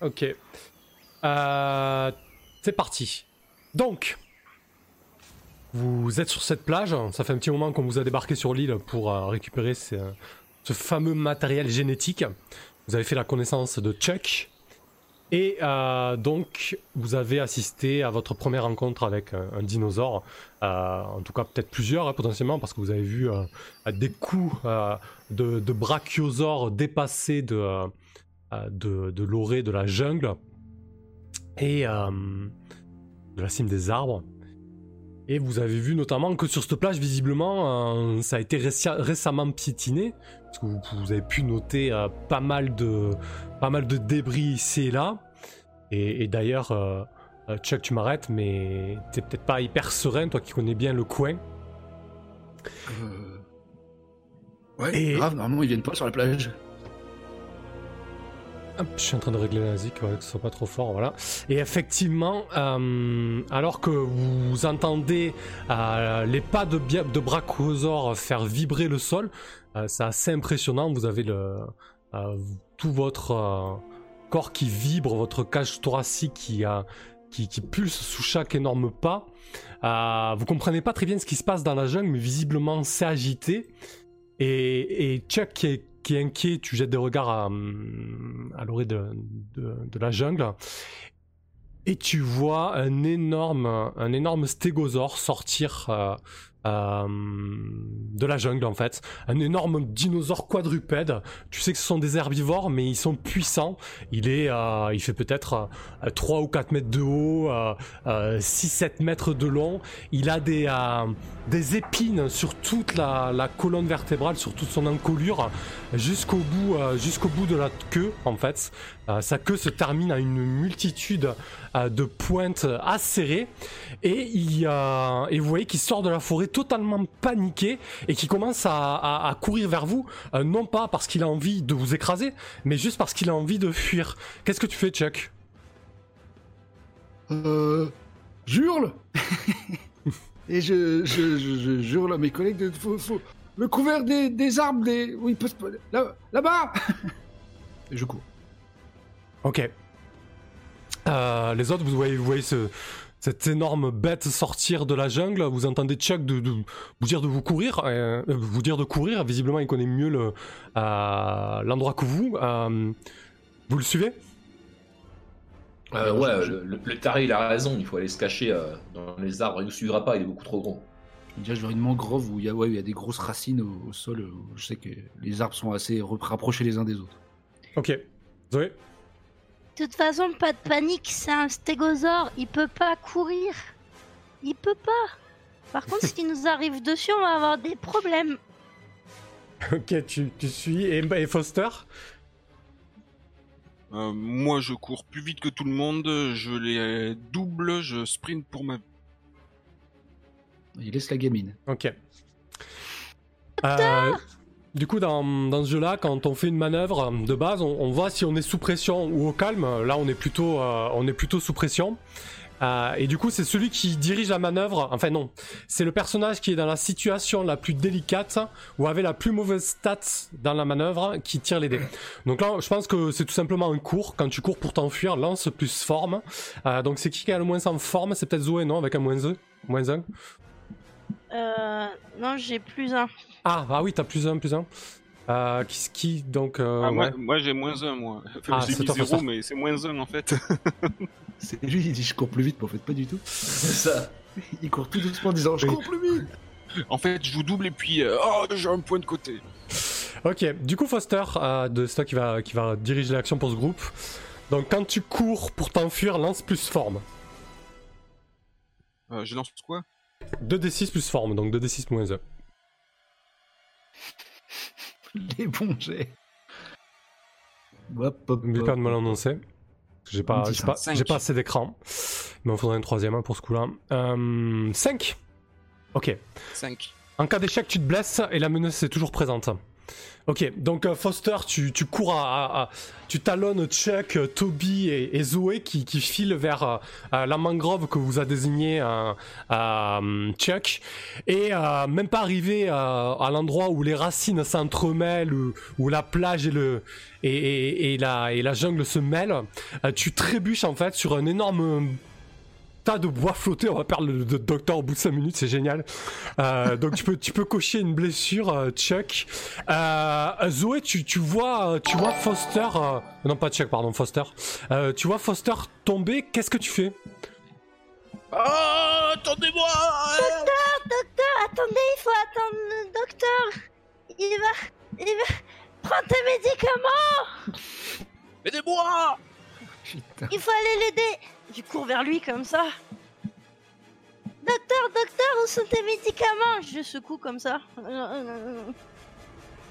Ok. Euh, c'est parti. Donc, vous êtes sur cette plage. Ça fait un petit moment qu'on vous a débarqué sur l'île pour euh, récupérer ce, fameux matériel génétique. Vous avez fait la connaissance de Chuck. Et euh, donc, vous avez assisté à votre première rencontre avec un, dinosaure. En tout cas, peut-être plusieurs hein, potentiellement, parce que vous avez vu des coups de, de brachiosaures dépassés de, de, de l'orée de la jungle et euh, de la cime des arbres. Et vous avez vu notamment que sur cette plage, visiblement, euh, ça a été récemment piétiné, parce que vous, vous avez pu noter euh, pas mal de pas mal de débris ici et là. Et, et d'ailleurs, euh, euh, Chuck, tu m'arrêtes, mais t'es peut-être pas hyper serein, toi qui connais bien le coin. Euh... Ouais, Et- grave, normalement ils viennent pas sur la plage. Hop, je suis en train de régler la ouais, que ce soit pas trop fort, voilà. Et effectivement, euh, alors que vous entendez euh, les pas de, de faire vibrer le sol, euh, c'est assez impressionnant. Vous avez tout votre corps qui vibre, votre cage thoracique qui, pulse sous chaque énorme pas. Vous comprenez pas très bien ce qui se passe dans la jungle, mais visiblement c'est agité. Et, et Chuck qui est, qui est inquiet, tu jettes des regards à, à l'orée de, la jungle. Et tu vois un énorme, un énorme stégosaure sortir euh, euh, de la jungle en fait. Un énorme dinosaure quadrupède. Tu sais que ce sont des herbivores, mais ils sont puissants. Il est, euh, il fait peut-être euh, 3 ou 4 mètres de haut, euh, euh, 6-7 mètres de long. Il a des, euh, épines sur toute la, la colonne vertébrale, sur toute son encolure, jusqu'au bout, euh, jusqu'au bout de la queue en fait. Euh, sa queue se termine à une multitude euh, de pointes acérées. Et, il, euh, et vous voyez qu'il sort de la forêt totalement paniqué et qui commence à, courir vers vous, euh, non pas parce qu'il a envie de vous écraser, mais juste parce qu'il a envie de fuir. Qu'est-ce que tu fais, Chuck? Euh... J'hurle. Et je, je, je, à mes collègues de... Faut, faut... Le couvert des, des arbres, des... Oui, peut... là, là-bas. Et je cours. Ok. Euh, les autres, vous voyez, vous voyez ce, cette énorme bête sortir de la jungle. Vous entendez Chuck de, de- vous dire de vous courir, euh, euh, vous dire de courir. Visiblement, il connaît mieux le euh, l'endroit que vous. Euh, vous le suivez? Euh, ouais, le, le- le taré il a raison, il faut aller se cacher euh, dans les arbres, il nous suivra pas, il est beaucoup trop gros. Déjà, je vois une mangrove où il y a, ouais, il y a des grosses racines au, au sol. je sais que les arbres sont assez rapprochés les uns des autres. Ok. Zoé? De toute façon, pas de panique, c'est un stégosaure, il peut pas courir. Il peut pas. Par contre, s'il nous arrive dessus, on va avoir des problèmes. Ok, tu, tu suis. Et, et Foster? Euh, moi, je cours plus vite que tout le monde, je les double, je sprint pour ma... Il laisse la gamine. Ok. Euh, du coup, dans, ce jeu-là, quand on fait une manœuvre de base, on, voit si on est sous pression ou au calme. Là, on est plutôt, euh, on est plutôt sous pression. Euh, et du coup, c'est celui qui dirige la manœuvre. Enfin non, c'est le personnage qui est dans la situation la plus délicate ou avait la plus mauvaise stat dans la manœuvre qui tire les dés. Donc là, je pense que c'est tout simplement un cours. Quand tu cours pour t'enfuir, lance plus forme. Euh, donc c'est qui qui a le moins en forme? C'est peut-être Zoé, non? Avec un moins 2 Moins 1 Euh. Non, j'ai plus un. Ah, ah oui, t'as plus un, plus un. Euh, qui, qui donc. euh, Ah, moi, ouais. moi, j'ai moins un, moi. Enfin, Ah, j'ai c'est mis toi, zéro, Foster. mais c'est moins un, en fait. C'est lui, il dit je cours plus vite, mais en fait pas du tout. C'est ça. Il court tout doucement en disant je cours plus vite. en fait, je vous double et puis... euh, oh, j'ai un point de côté. Ok, du coup, Foster, euh, de c'est toi qui va, qui va diriger l'action pour ce groupe. Donc, quand tu cours pour t'enfuir, lance plus forme. Euh, je lance quoi? 2d6 plus forme, donc 2d6 moins 1. Les bons jets. Hop, hop, N'oublie hop. pas de me l'annoncer. J'ai pas, On j'ai pas, j'ai pas assez d'écran. Mais il faudrait un troisième hein, pour ce coup-là. Euh, 5 Ok. 5. En cas d'échec, tu te blesses et la menace est toujours présente. Ok, donc euh, Foster, tu, tu cours à, à- tu talonnes Chuck, euh, Toby et, Zoé qui, qui filent vers euh, la mangrove que vous a désigné euh, euh, Chuck. Et euh, même pas arrivé à l'endroit où les racines s'entremêlent, où, où la plage et, le, et, et- et la, et la jungle se mêlent, tu trébuches en fait sur un énorme tas de bois flotté. On va perdre le, le docteur au bout de 5 minutes, c'est génial. Euh, donc tu peux, tu peux cocher une blessure, euh, Chuck. Euh, Zoé, tu, tu vois, tu vois Foster, euh, non pas Chuck, pardon, Foster. Euh, tu vois Foster tomber. Qu'est-ce que tu fais? Oh, attendez-moi Attendez, il faut attendre le docteur. Il va. Il va. Prends tes médicaments Aidez-moi. Il faut aller l'aider Je cours vers lui comme ça. Docteur, docteur, où sont tes médicaments? Je le secoue comme ça.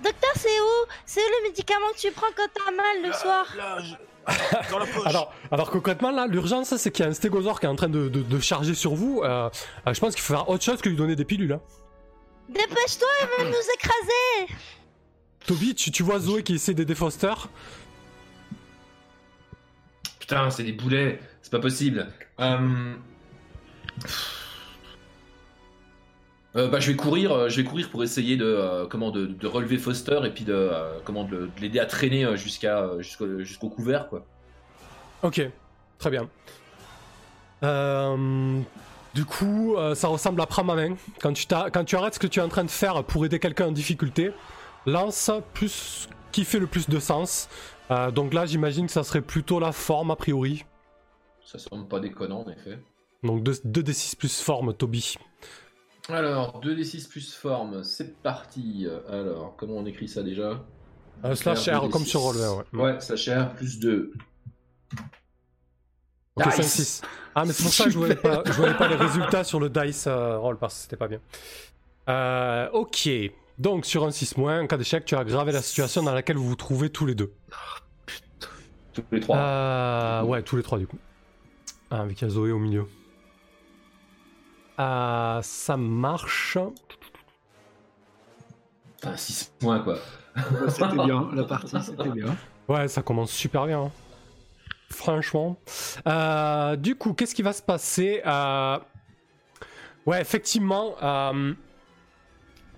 Docteur, c'est où? C'est où le médicament que tu prends quand t'as mal le soir? Là, je- Dans la poche Alors, alors concrètement là, l'urgence c'est qu'il y a un stégosaure qui est en train de, de- de charger sur vous. Euh, euh, je pense qu'il faut faire autre chose que lui donner des pilules. Hein. Dépêche-toi, il va nous écraser Toby, tu, tu vois Zoé qui essaie d'aider Foster. Putain, c'est des boulets, c'est pas possible. Euh... euh, bah, je vais courir, euh, je vais courir pour essayer de comment de, relever Foster et puis de comment de, l'aider à traîner jusqu'à jusqu'au couvert quoi. Ok, très bien. Du coup, ça ressemble à prendre ma main. Quand tu, quand tu arrêtes ce que tu es en train de faire pour aider quelqu'un en difficulté, lance plus qui fait le plus de sens. Donc là, j'imagine que ça serait plutôt la forme a priori. Ça semble pas déconnant en effet. Donc 2, d 6 plus forme, Toby. Alors 2d6 plus forme, c'est parti. Alors comment on écrit ça déjà Euh, slash R 2d6. comme sur relevé, ouais. Ouais, slash R plus 2. Ok, Nice. 5, 6. Ah, mais c'est pour ça que je voyais pas, je voyais pas les résultats sur le dice euh, roll parce que c'était pas bien. Euh, ok. Donc, sur un 6 en cas d'échec, tu as aggravé la situation dans laquelle vous vous trouvez tous les deux. Tous les trois. Euh, ouais, tous les trois du coup. Ah, avec il y a Zoé au milieu. Euh, ça marche. Putain, 6 points quoi. Ouais, C'était bien, la partie, c'était bien. Ouais, ça commence super bien. hein. Franchement. Euh, du coup, qu'est-ce qui va se passer Euh, Ouais, effectivement. euh,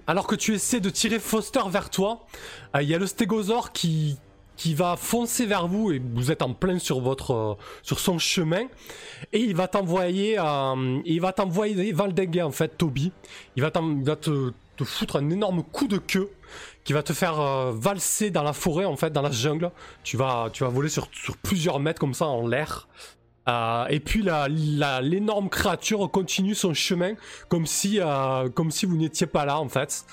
Alors que tu essaies de tirer Foster vers toi, euh, il y a le stégosaure qui qui va foncer vers vous et vous êtes en plein sur votre euh, sur son chemin. Et il va t'envoyer euh, il va t'envoyer il va le déguer en fait Toby. Il va, il va te, te foutre un énorme coup de queue qui va te faire euh, valser dans la forêt en fait dans la jungle. Tu vas tu vas voler sur, sur plusieurs mètres comme ça en l'air. Euh, et puis l'énorme créature continue son chemin comme si comme si vous n'étiez pas là en fait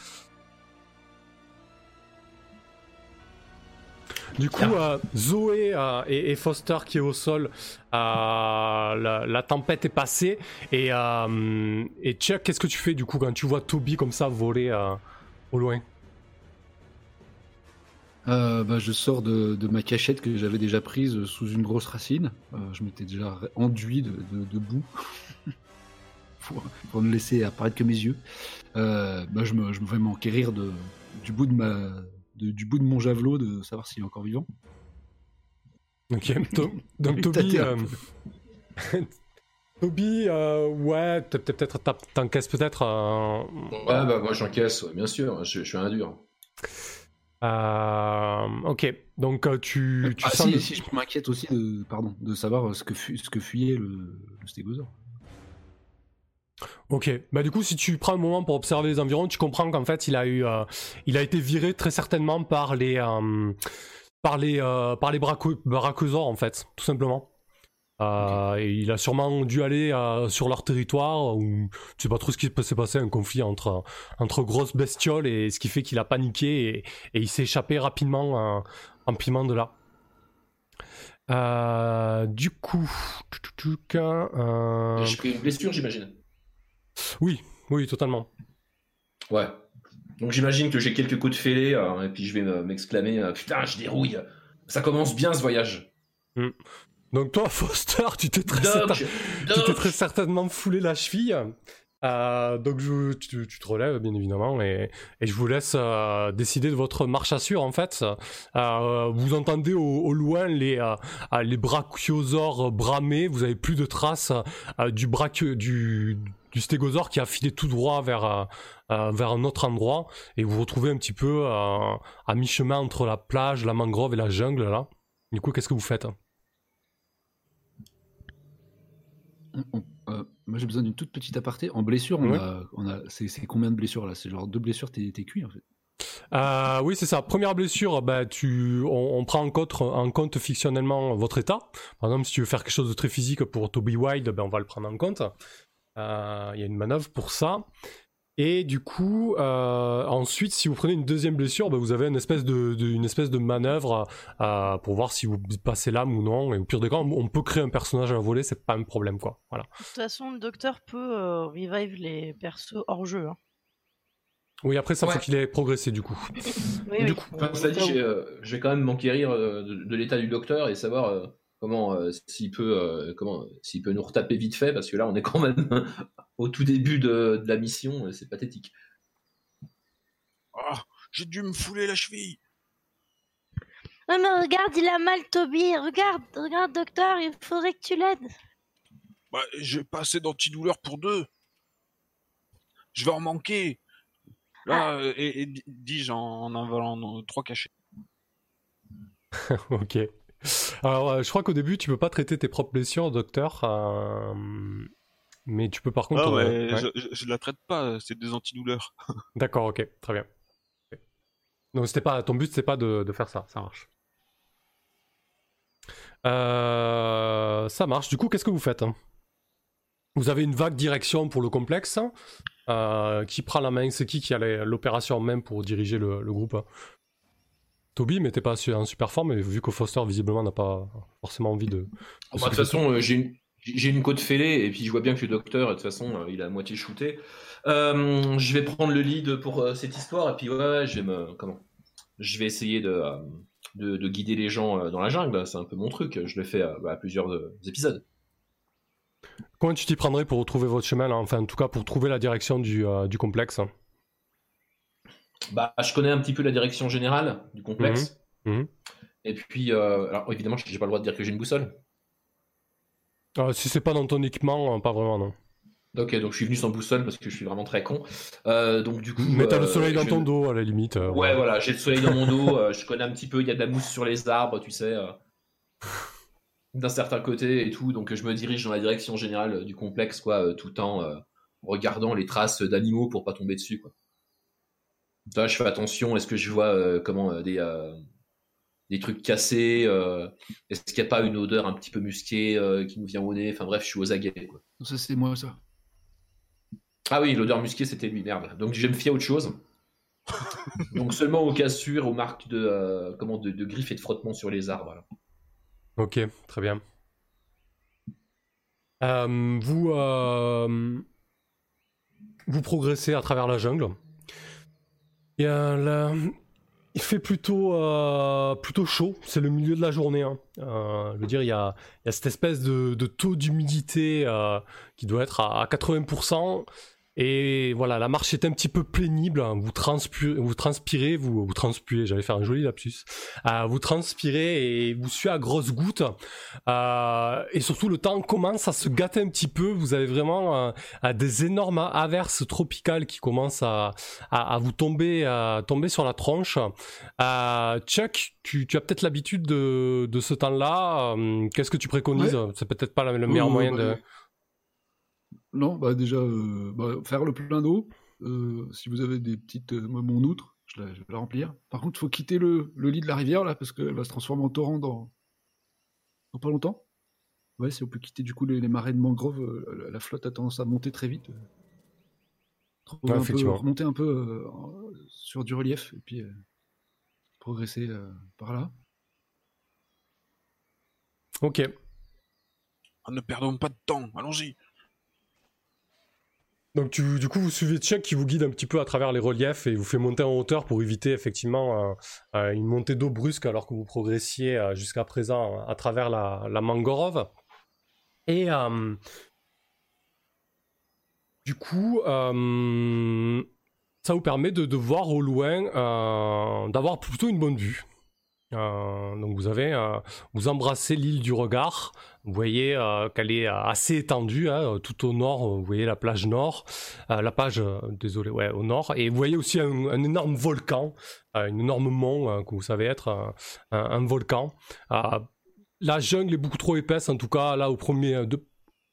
Du coup, euh, Zoé euh, et, et Foster qui est au sol, euh, la, la tempête est passée. Et, euh, et Chuck, qu'est-ce que tu fais du coup quand tu vois Toby comme ça voler euh, au loin? Euh, bah, je sors de, de ma cachette que j'avais déjà prise sous une grosse racine. Euh, je m'étais déjà enduit de, de, de boue pour, pour ne laisser apparaître que mes yeux. Euh, bah, je, me, je me vais m'enquérir du, bout de ma, de- du bout de mon javelot de savoir s'il est encore vivant. Ok, to- donc Toby. euh, Toby, euh, ouais, peut-être t'encaisses peut-être. euh, Ouais, bah moi j'encaisse, ouais, bien sûr, je, je suis un dur. euh, ok, donc euh, tu, tu Ah, sens. si, le- si, je m'inquiète aussi de, pardon, de savoir ce que, fu- ce que fuyait le, le stégosaure. Ok, bah du coup si tu prends un moment pour observer les environs, tu comprends qu'en fait il a eu, euh, il a été viré très certainement par les, euh, par les, euh, par les brachosaures en fait, tout simplement. Euh, et il a sûrement dû aller sur leur territoire ou tu sais pas trop ce qui s'est passé, un conflit entre entre grosses bestioles et ce qui fait qu'il a paniqué et, et il s'est échappé rapidement rapidement de là. Euh, du coup, euh, J'ai pris une blessure, j'imagine? Oui, oui, totalement. Ouais. Donc j'imagine que j'ai quelques coups de fêlée, euh, et puis je vais me- m'exclamer euh, Putain, je dérouille Ça commence bien ce voyage Donc toi, Foster, tu t'es très, certain- certainement foulé la cheville. Euh, donc je, tu, tu te relèves bien évidemment et, et je vous laisse euh, décider de votre marche à suivre en fait. Euh, vous entendez au, au loin les, les brachiosaures bramer, vous avez plus de traces du, brachio, du, du stégosaure qui a filé tout droit vers, euh, euh, vers un autre endroit et vous vous retrouvez un petit peu euh, à mi-chemin entre la plage, la mangrove et la jungle là. Du coup qu'est-ce que vous faites? Euh, moi j'ai besoin d'une toute petite aparté. En blessure, on a, on a, c'est, combien de blessures là? C'est genre deux blessures, t'es, cuit en fait. Euh, oui, c'est ça. Première blessure, bah, tu, on, on prend en compte, en compte fictionnellement votre état. Par exemple, si tu veux faire quelque chose de très physique pour Toby Wild, ben, on va le prendre en compte. Euh, Il y a une manœuvre pour ça. Et du coup, euh, ensuite, si vous prenez une deuxième blessure, ben, vous avez une espèce de, de- une espèce de manœuvre euh, pour voir si vous passez l'âme ou non. Et au pire des cas, on, on peut créer un personnage à voler, c'est pas un problème, quoi. Voilà. De toute façon, le docteur peut euh, revive les persos hors jeu. hein. Oui, après, ça Ouais. faut qu'il ait progressé, du coup. Oui, Du oui. coup, Enfin, cela dit, j'ai, euh, je vais quand même m'enquérir euh, de, de l'état du docteur et savoir euh, comment euh, s'il peut euh, comment s'il peut nous retaper vite fait parce que là on est quand même au tout début de, de la mission, euh, c'est pathétique. Ah, j'ai dû me fouler la cheville. Ouais, mais regarde, il a mal, Toby. Regarde, regarde, docteur, il faudrait que tu l'aides. Bah, j'ai pas assez d'antidouleur pour deux. Je vais en manquer. Là, euh, et, et di- dis-je en, en avalant euh, trois cachets. ok. Alors, euh, je crois qu'au début, tu peux pas traiter tes propres blessures, docteur. euh, Mais tu peux par contre. Ah ouais, euh, ouais. Je, je, la traite pas, c'est des antidouleurs. D'accord, ok, très bien. Donc, c'était pas ton but, c'est pas de, de faire ça, ça marche. Euh, ça marche. Du coup, qu'est-ce que vous faites hein? Vous avez une vague direction pour le complexe. Euh, qui prend la main C'est qui qui a l'opération en main pour diriger le, le groupe Toby, mais t'es pas en super forme, et vu que Foster visiblement n'a pas forcément envie de. Moi, de toute façon, euh, j'ai une, j'ai une côte fêlée et puis je vois bien que le docteur, de toute façon, euh, il a à moitié shooté. Euh, je vais prendre le lead pour cette histoire et puis ouais, je vais me comment? Je vais essayer de, de, de guider les gens dans la jungle. C'est un peu mon truc. Je le fais bah, à plusieurs épisodes. Comment tu t'y prendrais pour retrouver votre chemin, là? Enfin en tout cas pour trouver la direction du, du complexe Bah, je connais un petit peu la direction générale du complexe. Mhm. Mhm. Et puis, euh, alors évidemment, j'ai pas le droit de dire que j'ai une boussole. Euh, Si c'est pas dans ton équipement, euh, pas vraiment, non. Ok, donc je suis venu sans boussole parce que je suis vraiment très con. Euh, donc du coup. Mais t'as le euh, soleil dans ton dos, à la limite. euh, Ouais, voilà, j'ai le soleil dans mon dos, je connais un petit peu, il y a de la mousse sur les arbres, tu sais, d'un certain côté et tout, donc je me dirige dans la direction générale du complexe, quoi, tout en regardant les traces d'animaux pour pas tomber dessus, quoi. Là, je fais attention, est-ce que je vois euh, comment euh, des, euh, des trucs cassés, euh, est-ce qu'il n'y a pas une odeur un petit peu musquée euh, qui nous vient au nez, enfin bref, je suis aux aguets, quoi. Ça c'est moi ça. Ah oui, l'odeur musquée, c'était lui, merde. Donc je vais me fier à autre chose. Donc seulement aux cassures, aux marques de, euh, comment, de, de griffes et de frottements sur les arbres. voilà. Ok, très bien. Euh, vous, euh, vous progressez à travers la jungle. Euh, il fait plutôt, euh, plutôt chaud. C'est le milieu de la journée. hein. Euh, dire, il y a, cette espèce de, taux d'humidité qui doit être à 80%. Et voilà, la marche est un petit peu pénible. hein. Vous transpirez, vous transpirez, vous, vous transpirez. J'allais faire un joli lapsus. Euh, vous transpirez et vous suez à grosses gouttes. Euh, et surtout, le temps commence à se gâter un petit peu. Vous avez vraiment euh, des énormes averses tropicales qui commencent à, à, à vous tomber, à tomber sur la tronche. Chuck, tu, tu as peut-être l'habitude de, de ce temps-là. Qu'est-ce que tu préconises? C'est peut-être pas le meilleur moyen bah, de. Non, bah déjà, euh, bah, faire le plein d'eau. euh, si vous avez des petites. euh, moi, mon outre, je, la- je vais la remplir. Par contre, il faut quitter le, le lit de la rivière, là, parce qu'elle va se transformer en torrent dans, dans pas longtemps. Ouais, si on peut quitter du coup les, les marais de mangrove, euh, la, la flotte a tendance à monter très vite. euh. Ouais, un peu- remonter un peu euh, sur du relief, et puis euh, progresser euh, par là. Ok. Ah, ne perdons pas de temps, allons-y. Donc du coup, vous suivez Chuck qui vous guide un petit peu à travers les reliefs et vous fait monter en hauteur pour éviter effectivement euh, euh, une montée d'eau brusque alors que vous progressiez euh, jusqu'à présent à travers la, mangrove. Et, du coup, ça vous permet de, de voir au loin, d'avoir plutôt une bonne vue. Donc vous avez, vous embrassez l'île du regard. Vous voyez euh, qu'elle est euh, assez étendue, hein, tout au nord. Vous voyez la plage nord, euh, la plage, euh, désolé, ouais, au nord. Et vous voyez aussi un, énorme volcan, euh, un énorme mont euh, que vous savez être un, volcan. Euh, la jungle est beaucoup trop épaisse, en tout cas là au premier,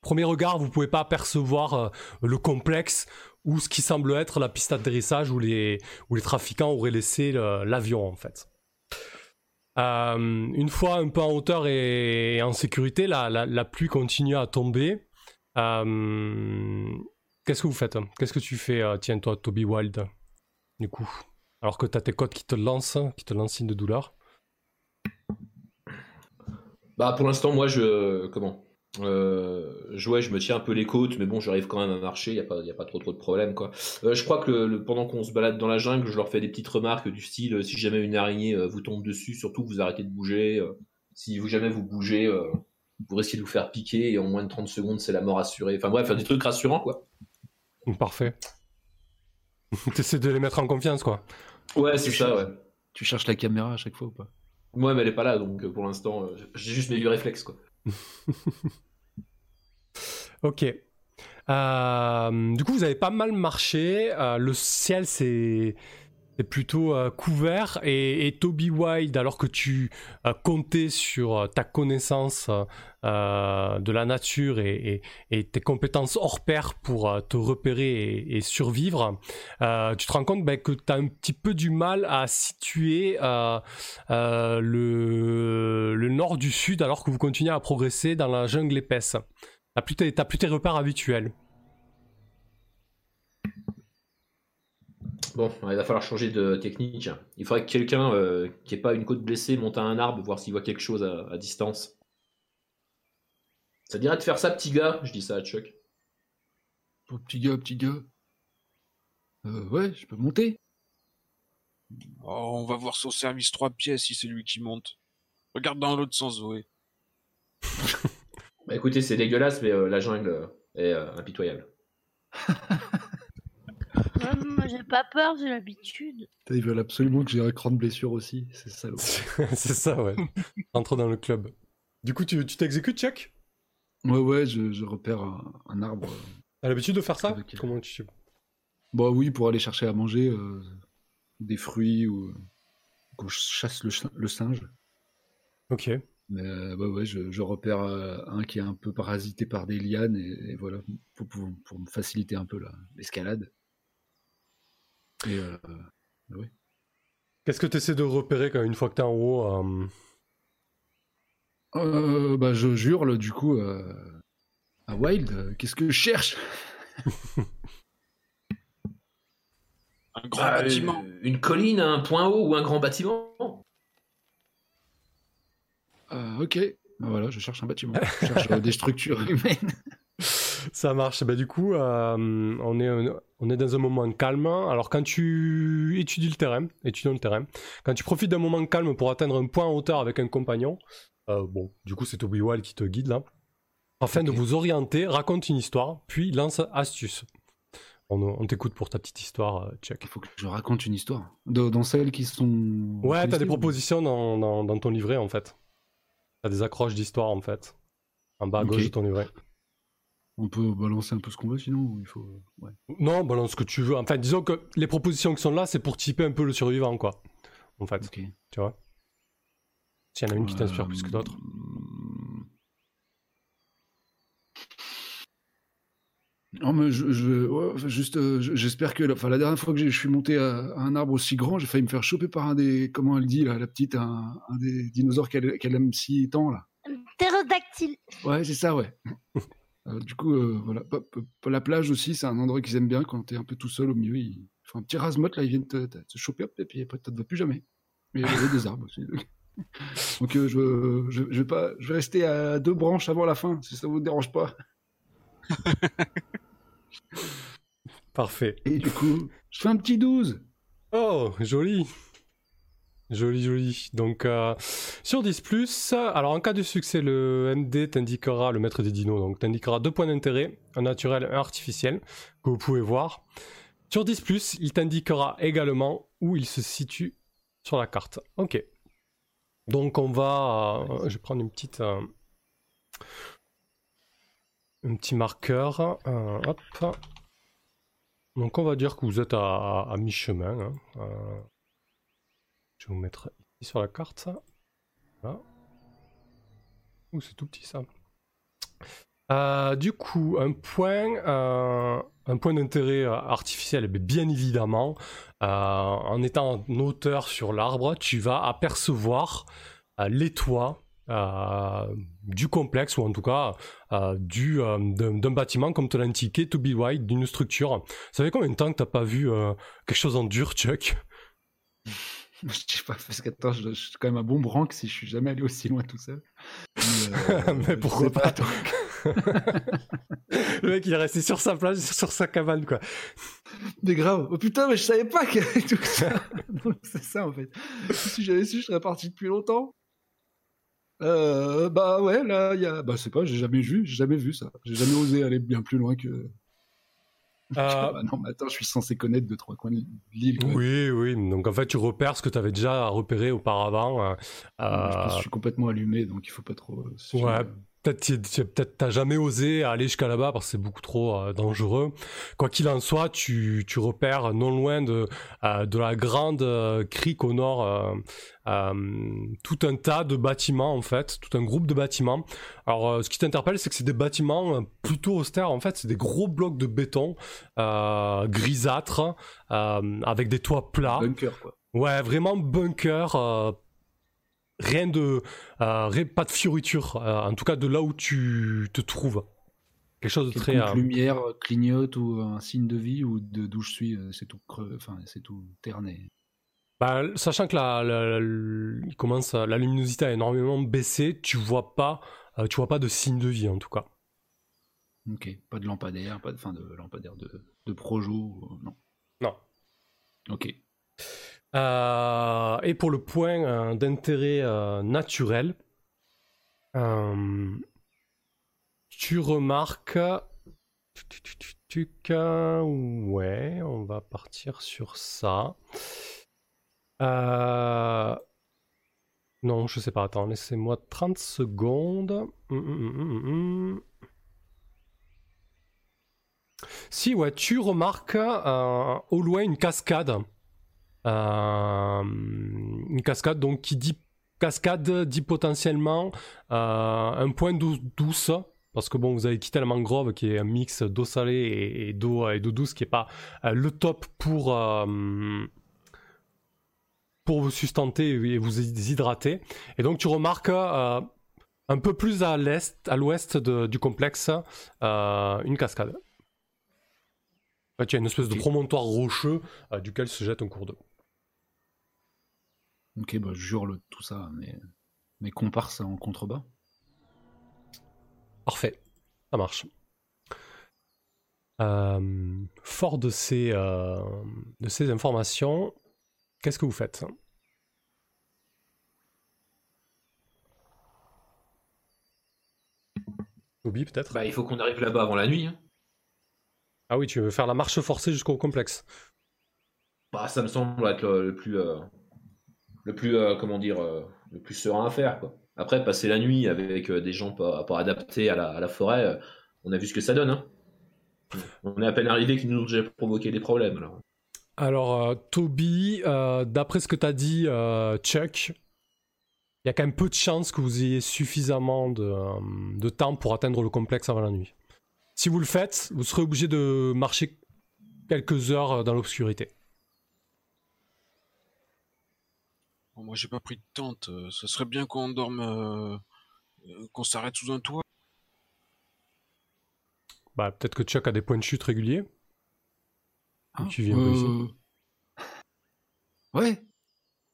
premier regard, vous pouvez pas apercevoir euh, le complexe ou ce qui semble être la piste d'atterrissage où les, trafiquants auraient laissé l'avion en fait. Euh, une fois un peu en hauteur et en sécurité, la, pluie continue à tomber. Euh, Qu'est-ce que vous faites? Qu'est-ce que tu fais, euh, tiens, toi, Toby Wild, du coup? Alors que t'as tes côtes qui te lancent, qui te lancent signe de douleur. Bah pour l'instant moi je comment? Euh, je, ouais, je me tiens un peu les côtes, mais bon, j'arrive quand même à marcher, il n'y a, pas- y a pas trop trop de problèmes. Quoi. Euh, je crois que le- le- pendant qu'on se balade dans la jungle, je leur fais des petites remarques du style euh, si jamais une araignée euh, vous tombe dessus, surtout vous arrêtez de bouger. euh, si vous jamais vous bougez, euh, vous essayer de vous faire piquer et en moins de 30 secondes, c'est la mort assurée. Enfin bref, des trucs rassurants quoi. Parfait. T'essaies de les mettre en confiance, quoi. Ouais, c'est ça, cherches- ouais. Tu cherches la caméra à chaque fois ou pas? Ouais, mais elle est pas là, donc pour l'instant, euh, j'ai juste mes vieux réflexes quoi. Ok. Euh, du coup, vous avez pas mal marché. Euh, le ciel, c'est plutôt euh, couvert. Et, et Toby Wild, alors que tu euh, comptais sur euh, ta connaissance de la nature et, tes compétences hors pair pour te repérer et, survivre, tu te rends compte bah, que tu as un petit peu du mal à situer le, nord du sud alors que vous continuez à progresser dans la jungle épaisse. Tes- t'as plus tes repères habituels. Bon, il va falloir changer de technique. Il faudrait que quelqu'un euh, qui n'ait pas une côte blessée monte à un arbre, voir s'il voit quelque chose à, à distance. Ça dirait de faire ça, petit gars Je dis ça à Chuck. Oh, petit gars, petit gars. Euh, ouais, je peux monter. Oh, on va voir son service trois pièces si c'est lui qui monte. Regarde dans l'autre sens, Zoé. Bah écoutez, c'est dégueulasse, mais euh, la jungle euh, est euh, impitoyable. J'ai pas peur, j'ai l'habitude. Ils veulent absolument que j'ai un cran de blessure aussi, c'est salaud. c'est ça, ouais. Entre dans le club. Du coup, tu tu t'exécutes, Chuck Ouais, ouais, je, je repère un, un arbre. T'as l'habitude de faire ça? Avec- Comment tu... Bah oui, pour aller chercher à manger euh, des fruits ou euh, qu'on chasse le, singe. Ok. Mais euh, ouais, ouais, je, je repère euh, un qui est un peu parasité par des lianes et, et voilà, pour, pour, pour me faciliter un peu la- l'escalade. Et euh, Qu'est-ce que tu essaies de repérer quand une fois que t'es en haut euh, euh, bah, je jure, du coup, euh, à Wild, euh, qu'est-ce que je cherche? Un grand Bah, bâtiment. euh, Une colline, un point haut ou un grand bâtiment? Euh, Ok, bah, voilà, je cherche un bâtiment. Je cherche euh, des structures humaines. Ça marche. Bah, du coup, euh, on, est, on est dans un moment calme. Alors, quand tu étudies le terrain, étudions le terrain, quand tu profites d'un moment calme pour atteindre un point en hauteur avec un compagnon, euh, bon, du coup, c'est Wild qui te guide là, afin de vous orienter, raconte une histoire, puis lance astuce. On, on t'écoute pour ta petite histoire, euh, Chuck. Il faut que je raconte une histoire. De- dans celles qui sont. Ouais, t'as des propositions dans, dans, dans ton livret en fait. T'as des accroches d'histoire en fait. En bas à gauche de ton livret. On peut balancer un peu ce qu'on veut, sinon il faut. Ouais. Non, balance ce que tu veux. Enfin, disons que les propositions qui sont là, c'est pour typer un peu le survivant, quoi. En fait, Ok. tu vois? S'il y en a une qui t'inspire Euh, plus que d'autres. Non, mais je, je- ouais, enfin, juste, euh, je- j'espère que, la, enfin, la dernière fois que je suis monté à, à un arbre aussi grand, j'ai failli me faire choper par un des, comment elle dit là, la petite, un, un des dinosaures qu'elle aime si tant là. Ptérodactyle. Ouais, c'est ça, ouais. Euh, du coup, euh, voilà, la plage aussi, c'est un endroit qu'ils aiment bien quand t'es un peu tout seul au milieu. Ils font un petit rasmote là, ils viennent te, te- te choper hop, et puis après tu ne vas plus jamais. Mais il y a des arbres aussi. Donc euh, je, je, je vais pas, je vais rester à deux branches avant la fin, si ça vous dérange pas. Parfait. Et du coup, je fais un petit 12. Oh, joli. Joli, joli. Donc, euh, sur 10, alors en cas de succès, le MD t'indiquera, le maître des dinos, donc t'indiquera deux points d'intérêt, un naturel, un artificiel, que vous pouvez voir. Sur 10, il t'indiquera également où il se situe sur la carte. Ok. Donc, on va. euh, je vais prendre une petite. euh, un petit marqueur. hop. Donc, on va dire que vous êtes à, à mi-chemin. hein. Je vais vous mettre ici sur la carte ça. C'est tout petit ça. Euh, du coup, un point, euh, d'intérêt euh, artificiel, bien, évidemment, en étant en hauteur sur l'arbre, tu vas apercevoir les toits du complexe, ou en tout cas du, d'un, bâtiment, comme te l'a To Be White, d'une structure. Ça fait combien de temps que t'as pas vu quelque chose en dur, Chuck? Je sais pas, parce que attends, je, je suis quand même un bon branque si je suis jamais allé aussi loin tout seul. Mais, euh, Mais pourquoi pas donc. Le mec, il est resté sur sa plage, sur sa cabane, quoi. Mais grave. Oh putain, mais je savais pas qu'il y avait tout ça. C'est ça en fait. Si j'avais su, je serais parti depuis longtemps. Euh, bah ouais, là, il y a. Bah, c'est pas, j'ai jamais vu, j'ai jamais vu ça. J'ai jamais osé aller bien plus loin que. Euh, Bah non, mais attends, je suis censé connaître deux, trois coins de l'île. Oui, oui. Donc en fait, tu repères ce que tu avais déjà repéré auparavant. euh, Je pense euh, que je suis complètement allumé, donc il faut pas trop. Ouais. Peut-être t'as jamais osé aller jusqu'à là-bas parce que c'est beaucoup trop euh, dangereux. Quoi qu'il en soit, tu, tu repères non loin de, euh, de la grande euh, crique au nord tout un tas de bâtiments en fait, tout un groupe de bâtiments. Alors ce qui t'interpelle, c'est que c'est des bâtiments plutôt austères. En fait, c'est des gros blocs de béton grisâtres avec des toits plats. Bunker, quoi. Ouais, vraiment bunker. Rien de. euh, rien- pas de fioriture. euh, en tout cas, de là où tu te trouves. Quelque chose de très. Quelconque euh, lumière clignote ou un signe de vie ou de d'où je suis, c'est tout creux, enfin c'est tout terné. bah, sachant que la, la- commence, la luminosité a énormément baissé, tu vois pas, euh, tu vois pas de signe de vie en tout cas. Ok, pas de lampadaire, pas de, enfin de lampadaire de, de projo, euh, non. Non. Ok. Euh, et pour le point euh, d'intérêt euh, naturel, tu remarques. Ouais, on va partir sur ça. Non, je sais pas, attends, laissez-moi 30 secondes. Hum, hum, hum. Si, ouais, tu remarques au loin une cascade. Euh, une cascade, donc qui dit cascade dit potentiellement euh, un point d'eau douce. Parce que bon, vous avez quitté la mangrove qui est un mix d'eau salée et, et d'eau et d'eau douce qui est pas euh, le top pour euh, pour vous sustenter et vous hydrater. Et donc tu remarques euh, un peu plus à l'est, à l'ouest du complexe, euh, une cascade. En fait, il y a une espèce de promontoire rocheux euh, duquel se jette un cours d'eau. Ok, bah je jure le, tout ça, mais mes comparses en contrebas. Parfait, ça marche. Euh, fort de ces, euh, de ces informations, qu'est-ce que vous faites? Obi peut-être? Bah, il faut qu'on arrive là-bas avant la nuit. hein. Ah oui, tu veux faire la marche forcée jusqu'au complexe. Bah, ça me semble être le, le plus, euh, le plus, euh, comment dire, euh, le plus serein à faire. Quoi. Après, passer la nuit avec euh, des gens pas, adaptés à la, forêt, on a vu ce que ça donne. hein. On est à peine arrivé qu'ils nous ont déjà provoqué des problèmes. Alors. Alors, Toby, d'après ce que tu as dit, Chuck, il y a quand même peu de chances que vous ayez suffisamment de, temps pour atteindre le complexe avant la nuit. Si vous le faites, vous serez obligé de marcher quelques heures dans l'obscurité. Bon, moi, j'ai pas pris de tente. euh, Ce serait bien qu'on dorme, euh, euh, qu'on s'arrête sous un toit. Bah, peut-être que Chuck a des points de chute réguliers. Ah, Tu viens pas ici euh, Ouais.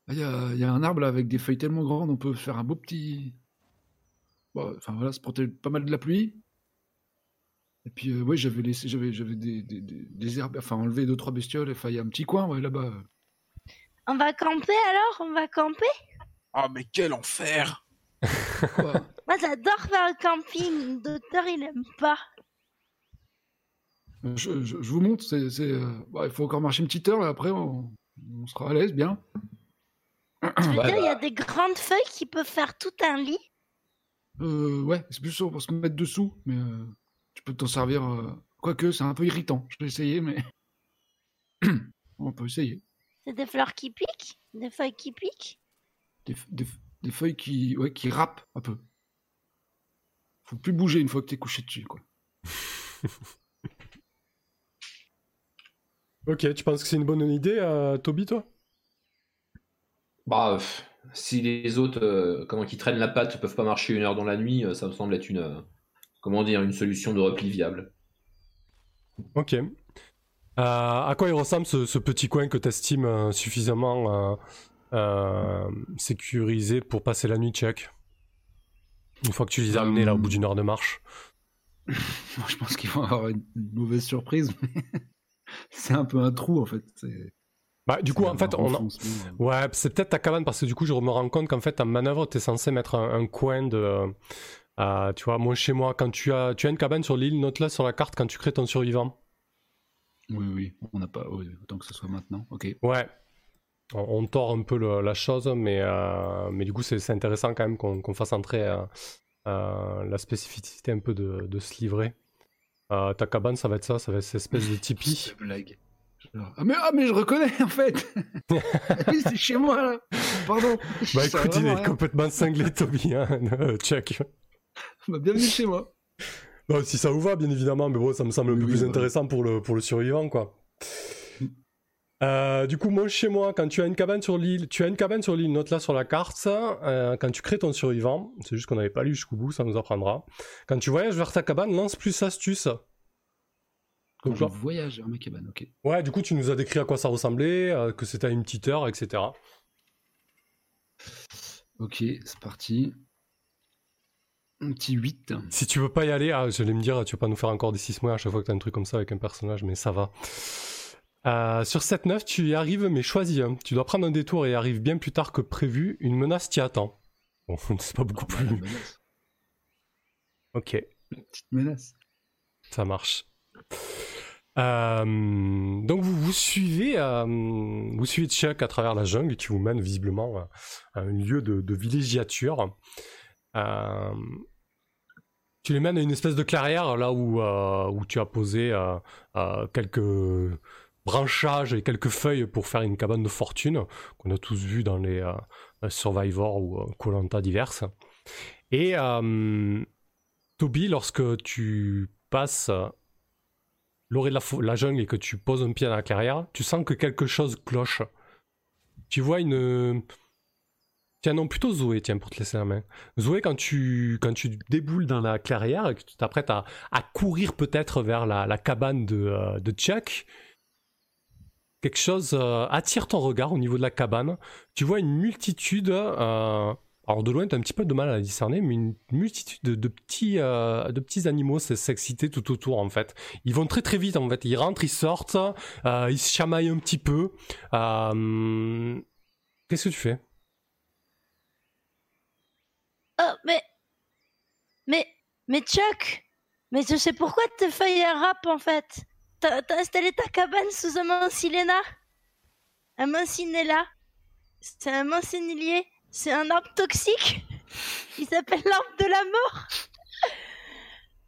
Il y a, il y a un arbre là, avec des feuilles tellement grandes, on peut faire un beau petit. Bon, enfin voilà, se protéger pas mal de la pluie. Et puis, euh, ouais, j'avais laissé, j'avais, j'avais des, des, des, des herbes, enfin enlevé deux trois bestioles. Enfin, il y a un petit coin, ouais, là-bas. On va camper alors? On va camper? Ah, mais quel enfer Moi j'adore faire le camping. Le docteur il aime pas. je, je- je vous montre, c'est, c'est, euh, bah, il faut encore marcher une petite heure, et après on, on sera à l'aise, bien. Tu veux Ouais, dire, il y a bah. des grandes feuilles qui peuvent faire tout un lit? Euh, ouais, c'est plus sûr pour se mettre dessous, mais euh, tu peux t'en servir. euh, Quoique, c'est un peu irritant. Je vais essayer, mais. on peut essayer. C'est des fleurs qui piquent? Des feuilles qui piquent? Des, feuilles qui, ouais, qui râpent un peu. Faut plus bouger une fois que t'es couché dessus, quoi. Ok, tu penses que c'est une bonne idée, euh, Toby, toi? Bah, si les autres, euh, comment qui traînent la patte, peuvent pas marcher une heure dans la nuit, euh, ça me semble être une, euh, comment dire, une solution de repli viable. Ok. Euh, à quoi il ressemble ce, ce petit coin que tu estimes suffisamment euh, euh, sécurisé pour passer la nuit check Une fois que tu les as amenés là au bout d'une heure de marche. Moi, je pense qu'ils vont avoir une, mauvaise surprise, c'est un peu un trou, en fait. Bah, du coup, en fait, on. Ouais, c'est peut-être ta cabane parce que du coup, je me rends compte qu'en fait, en manœuvre, tu es censé mettre un, un coin de. euh, tu vois, moi, chez moi, quand tu as, tu as une cabane sur l'île, note-la sur la carte quand tu crées ton survivant. Oui, oui, on n'a pas. oui, autant que ce soit maintenant. Ok. Ouais. On, on tord un peu le- la chose, mais, euh, mais du coup, c'est intéressant quand même qu'on fasse entrer euh, euh, la spécificité un peu de, de se livrer. Euh, ta cabane, ça va être ça, ça va être cette espèce de tipi. Blague. Genre, Ah mais, ah, mais je reconnais, en fait Oui, c'est chez moi, là Pardon Bah écoute, il est rien. complètement cinglé, Toby. Hein check. Bah, bienvenue chez moi. Non, si ça vous va, bien évidemment, mais bon, ça me semble un Oui, peu plus intéressant pour le, pour le survivant, quoi. Euh, du coup, moi, chez moi, quand tu as une cabane sur l'île, tu as une cabane sur l'île, note-la sur la carte. euh, quand tu crées ton survivant, c'est juste qu'on n'avait pas lu jusqu'au bout, ça nous apprendra. Quand tu voyages vers ta cabane, lance plus astuce. Quand Donc, je là- voyage vers ma cabane, ok. ouais, du coup, tu nous as décrit à quoi ça ressemblait, euh, que c'était à une petite heure, etc. Ok, c'est parti. Un petit 8. Si tu veux pas y aller, ah, j'allais me dire, tu vas pas nous faire encore des 6 mois à chaque fois que t'as un truc comme ça avec un personnage, mais ça va. Euh, sur 7-9, tu y arrives, mais choisis. Tu dois prendre un détour et arrives bien plus tard que prévu. Une menace t'y attend. Bon, c'est pas beaucoup Ah, plus. menace. Ok, Petite menace. ça marche. Euh, donc vous, vous suivez, euh, vous suivez Chuck à travers la jungle qui vous mène visiblement à, à un lieu de, de villégiature. Euh, tu les mènes à une espèce de clairière là où, euh, où tu as posé euh, quelques branchages et quelques feuilles pour faire une cabane de fortune qu'on a tous vu dans les Survivor ou Colanta diverses. Et Toby, lorsque tu passes l'orée de la, la jungle et que tu poses un pied dans la clairière, tu sens que quelque chose cloche. Tu vois une... Non, plutôt Zoé, tiens, pour te laisser la main. Zoé, quand tu, déboules dans la clairière et que tu t'apprêtes à, courir peut-être vers la, cabane de, euh, de Chuck, quelque chose euh, attire ton regard au niveau de la cabane. Tu vois une multitude... euh, alors de loin, tu as un petit peu de mal à la discerner, mais une multitude de, de petits, de petits animaux s'exciter tout autour en fait. Ils vont très très vite en fait. Ils rentrent, ils sortent, ils se chamaillent un petit peu. Qu'est-ce que tu fais? Oh, mais. Mais. Mais Chuck Mais je sais pourquoi tes feuilles elles râpent en fait. T'as installé ta cabane sous un mancinella Un mancinella C'est un mancinillier C'est un arbre toxique? Il s'appelle l'arbre de la mort?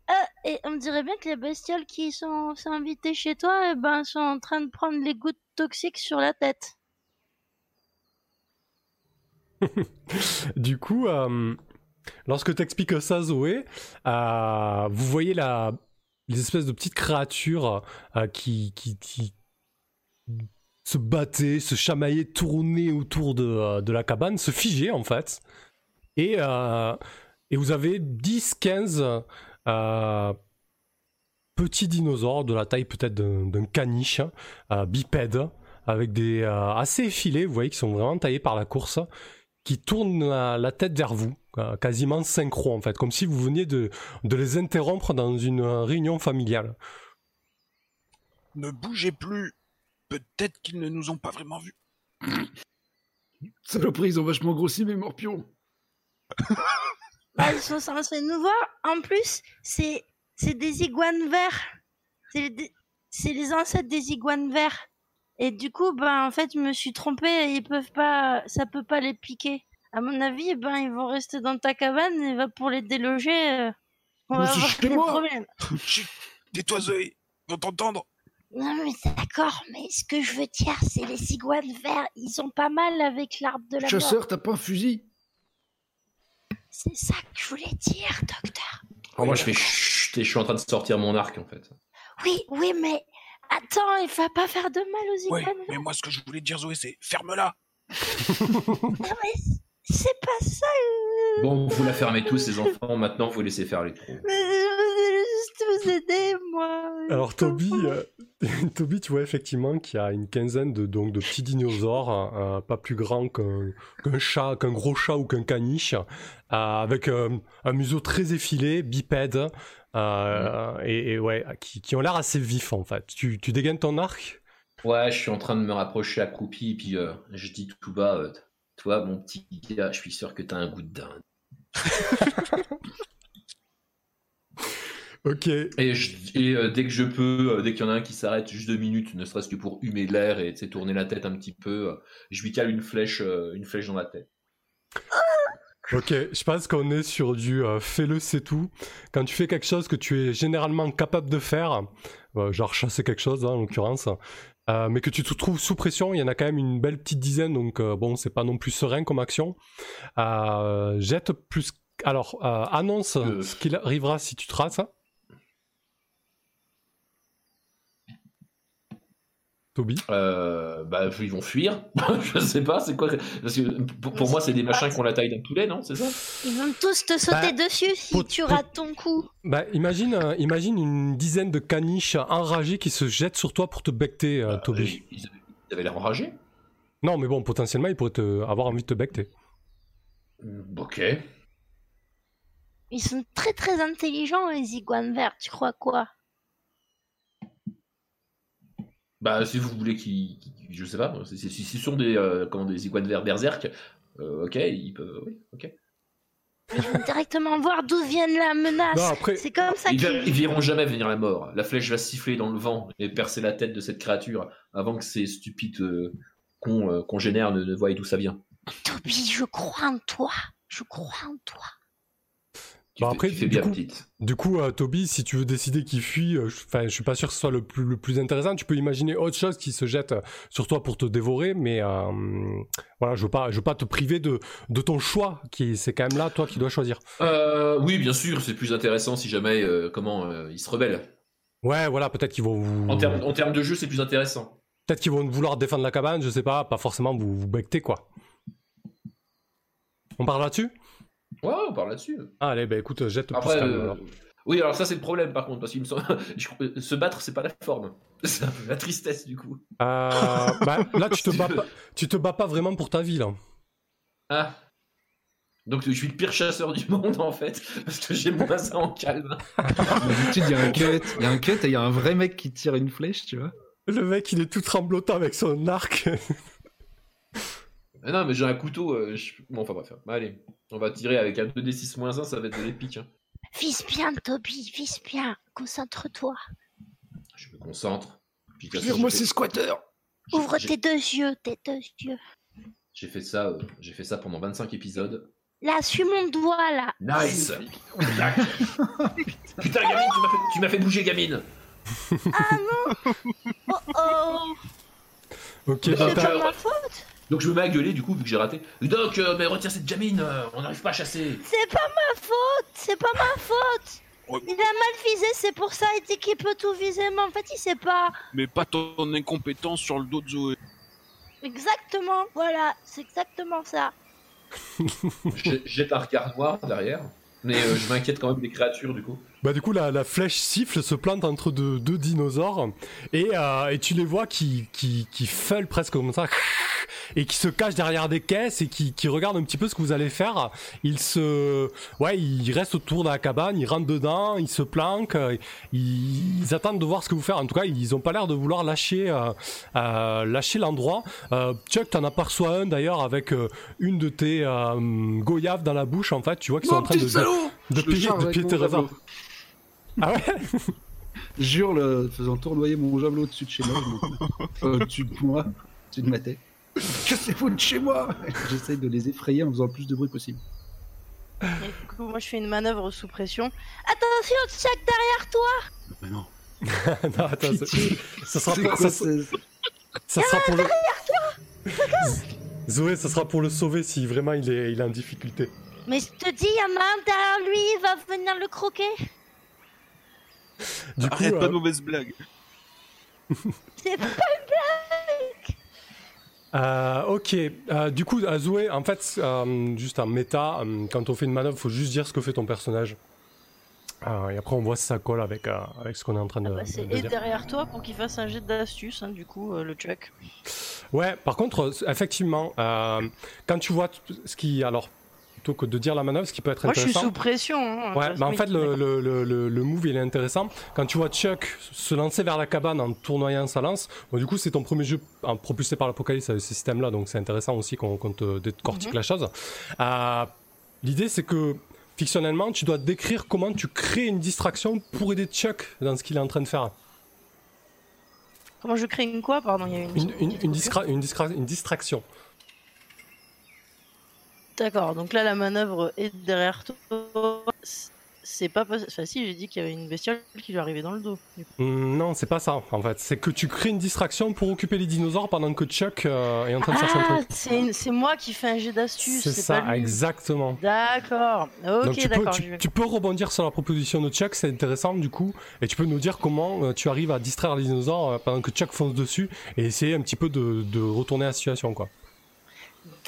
Ah, Et on dirait bien que les bestioles qui sont, sont invitées chez toi eh ben, sont en train de prendre les gouttes toxiques sur la tête. Du coup, euh, lorsque tu expliques ça, Zoé, euh, vous voyez les espèces de petites créatures euh, qui, se battaient, se chamaillaient, tournaient autour de, euh, la cabane, se figer en fait. Et, vous avez 10-15 euh, petits dinosaures de la taille peut-être d'un caniche, euh, bipède, avec des assez effilés, vous voyez, qui sont vraiment taillés par la course qui tournent la, tête vers vous, quasiment synchro en fait, comme si vous veniez de, de les interrompre dans une euh, réunion familiale. Ne bougez plus. Peut-être qu'ils ne nous ont pas vraiment vus. Saloperie, ils ont vachement grossi mes morpions. Bah, ils sont censés nous voir. En plus, c'est c'est des iguanes verts. C'est c'est les ancêtres des iguanes verts. Et du coup, ben en fait, je me suis trompée. Ils peuvent pas, ça peut pas les piquer. À mon avis, ben ils vont rester dans ta cabane et va pour les déloger. euh, on Mais va avoir des problèmes. Chut, tais-toi Zoé, ils vont t'entendre. Non mais d'accord, mais ce que je veux dire, c'est les iguanes verts. Ils sont pas mal avec l'arbre de la mort. Chasseur, t'as pas un fusil? C'est ça que je voulais dire, docteur. Oh, moi, je fais chut et je suis en train de sortir mon arc en fait. Oui, oui, mais attends, il va pas faire de mal aux Ouais, iguanes. mais moi ce que je voulais dire Zoé c'est ferme-la. Non, mais c'est pas ça. euh, Bon, vous la fermez tous, ces enfants. Maintenant, vous laissez faire les trous. mais Je voulais juste vous aider, moi. Alors Toby, euh, Toby, tu vois effectivement qu'il y a une quinzaine de, donc, de petits dinosaures, euh, pas plus grands qu'un chat, qu'un gros chat ou qu'un caniche, euh, avec un museau très effilé, bipède, euh, et, et ouais, qui, qui ont l'air assez vifs en fait. Tu, tu dégaines ton arc? Ouais, je suis en train de me rapprocher accroupi, puis euh, je dis tout bas, euh, toi, mon petit gars, je suis sûr que t'as un goût de dinde. Ok. Et, je- et, euh, dès que je peux, euh, dès qu'il y en a un qui s'arrête juste deux minutes, ne serait-ce que pour humer l'air et tourner la tête un petit peu, euh, je lui cale une flèche, une flèche dans la tête. Ok, je pense qu'on est sur du euh, fais-le, c'est tout. Quand tu fais quelque chose que tu es généralement capable de faire, euh, genre chasser quelque chose hein, en l'occurrence, euh, mais que tu te trouves sous pression, il y en a quand même une belle petite dizaine, donc euh, bon, c'est pas non plus serein comme action. Euh, jette plus. Alors, euh, annonce Euh. ce qu'il arrivera si tu traces. Toby? Euh, bah, ils vont fuir. je sais pas, c'est quoi Parce que pour, pour moi, c'est des machins qui ont la taille d'un poulet, non? C'est ça? Ils vont tous te sauter Bah, dessus si pour- tu pour- rates ton coup. Bah, imagine, euh, imagine une dizaine de caniches enragés qui se jettent sur toi pour te becter, euh, Toby. Ils, ils avaient l'air enragés. Non, mais bon, potentiellement, il pourrait te, avoir envie de te becter. Mm, Ok. Ils sont très très intelligents, les iguanes verts. Tu crois quoi? Bah, si vous voulez qu'ils. qu'ils- je sais pas, si, si- si ce sont des, euh, comment, des iguanes verts berserk, euh, ok, ils peuvent. Oui, ok. Ils vont directement voir d'où vient la menace. C'est comme ça Ils, ver- ils qu'ils... verront jamais venir la mort. La flèche va siffler dans le vent et percer la tête de cette créature avant que ces stupides euh, cons, euh, congénères ne, ne voient d'où ça vient. Toby, je crois en toi. Je crois en toi. Tu, Bah fais, après, tu fais du bien, coup- petite. Du coup, euh, Toby, si tu veux décider qu'il fuit, euh, je- enfin, je suis pas sûr que ce soit le plus, le plus intéressant. Tu peux imaginer autre chose qui se jette euh, sur toi pour te dévorer, mais euh, voilà, je veux pas, je veux pas te priver de, de ton choix. Qui, c'est quand même là, toi, qui dois choisir. Euh, oui, bien sûr, c'est plus intéressant si jamais euh, comment euh, ils se rebellent. Ouais, voilà, peut-être qu'ils vont vous, En termes en termes de jeu, c'est plus intéressant. peut-être qu'ils vont vouloir défendre la cabane, je sais pas, pas forcément vous, vous becter quoi. On parle là-dessus? Ouais, on parle là-dessus. Ah, Allez, bah écoute, jette Après, plus calme, euh, alors. oui, alors ça c'est le problème par contre, parce qu'il me semble, se battre c'est pas la forme, c'est un peu la tristesse du coup. Euh, bah, là, tu te bats pas, tu te bats pas vraiment pour ta vie là. Ah. Donc je suis le pire chasseur du monde en fait, parce que j'ai moins ça en calme. D'habitude, il y a un cut, il y a un cut et il y a un vrai mec qui tire une flèche, tu vois. Le mec, il est tout tremblotant avec son arc. Mais non, mais j'ai un couteau. euh, je- Bon, enfin bref. Bah, allez, on va tirer avec un 2d6 1, ça va être de l'épique. hein. Vise bien, Toby, vise bien. Concentre-toi. Je me concentre. Puis, Tire-moi j'ai ces squatteurs j'ai- Ouvre j'ai- tes deux yeux, tes deux yeux. J'ai fait ça, euh, j'ai fait ça pendant 25 épisodes. Là, suis mon doigt, là. Nice. Tac. Putain, gamine, tu m'as fait, tu m'as fait bouger, gamine. Ah non Oh oh ok, Mais C'est pas ma faute Donc je me mets à gueuler du coup vu que j'ai raté. Doc, euh, mais retire cette gamine, euh, on n'arrive pas à chasser. C'est pas ma faute C'est pas ma faute Ouais. Il a mal visé, c'est pour ça, il dit qu'il peut tout viser, mais en fait, il sait pas. Mais pas ton incompétence sur le dos de Zoé. Exactement, voilà, c'est exactement ça. J'ai- Jette un regard noir derrière. Mais euh, je m'inquiète quand même des créatures du coup. Bah du coup la, la flèche siffle, se plante entre deux, deux dinosaures et, euh, et tu les vois qui, qui, qui feulent presque comme ça et qui se cache derrière des caisses et qui, qui regarde un petit peu ce que vous allez faire. Ils se, ouais, ils restent autour de la cabane, ils rentrent dedans, ils se planquent, ils, ils attendent de voir ce que vous faites. En tout cas, ils ont pas l'air de vouloir lâcher, euh, euh, lâcher l'endroit. Euh, Chuck, t'en aperçois un d'ailleurs avec euh, une de tes euh, goyaves dans la bouche. En fait, tu vois qu'ils sont en train de, de, de de tes raisins. Ah ouais. Jure, le, faisant tournoyer mon javelot au-dessus de chez moi, je me- euh, au-dessus de moi, au-dessus de ma tête. Cassez-vous de chez moi J'essaye de les effrayer en faisant le plus de bruit possible. Et du coup, moi, je fais une manœuvre sous pression. Attention, Chuck derrière toi Mais non. non, attends, ça, sera pour, quoi, ça, sera pour le. Zoé, ça sera pour le sauver si vraiment il est, il est en difficulté. Mais je te dis, il y en a un derrière lui, il va venir le croquer. Du coup, Arrête pas euh, de mauvaises blagues. C'est pas Euh, ok, euh, du coup, à Zoé, en fait, euh, juste en méta, euh, quand on fait une manœuvre, faut juste dire ce que fait ton personnage. Euh, et après, on voit si ça colle avec, euh, avec ce qu'on est en train de, Ah bah, de- C'est de et dire. derrière toi pour qu'il fasse un jet d'astuce, hein, du coup, euh, le Chuck. Ouais, par contre, effectivement, euh, quand tu vois ce qui. Alors, plutôt que de dire la manœuvre, ce qui peut être Moi, je suis intéressant. sous pression. hein, Ouais, mais en fait, le, le, le, le- move, il est intéressant. Quand tu vois Chuck se lancer vers la cabane en tournoyant sa lance, bon, du coup, c'est ton premier jeu en propulsé par l'Apocalypse avec ce système-là, donc c'est intéressant aussi qu'on qu'on te décortique Mhm. la chose. Euh, L'idée, c'est que, fictionnellement, tu dois décrire comment tu crées une distraction pour aider Chuck dans ce qu'il est en train de faire. Comment je crée une quoi? Pardon, il y a une. Une, une distraction. D'accord, donc là, la manœuvre est derrière toi. C'est pas. Enfin, si, j'ai dit qu'il y avait une bestiole qui lui arrivait dans le dos. Hum, Non, c'est pas ça, en fait. C'est que tu crées une distraction pour occuper les dinosaures pendant que Chuck euh, est en train de chercher un Ah, truc. c'est une- c'est moi qui fais un jet d'astuce. C'est ça, pas lui. exactement. D'accord. Donc Ok, tu peux, tu peux rebondir sur la proposition de Chuck, c'est intéressant du coup, et tu peux nous dire comment euh, tu arrives à distraire les dinosaures euh, pendant que Chuck fonce dessus et essayer un petit peu de, de retourner la situation quoi.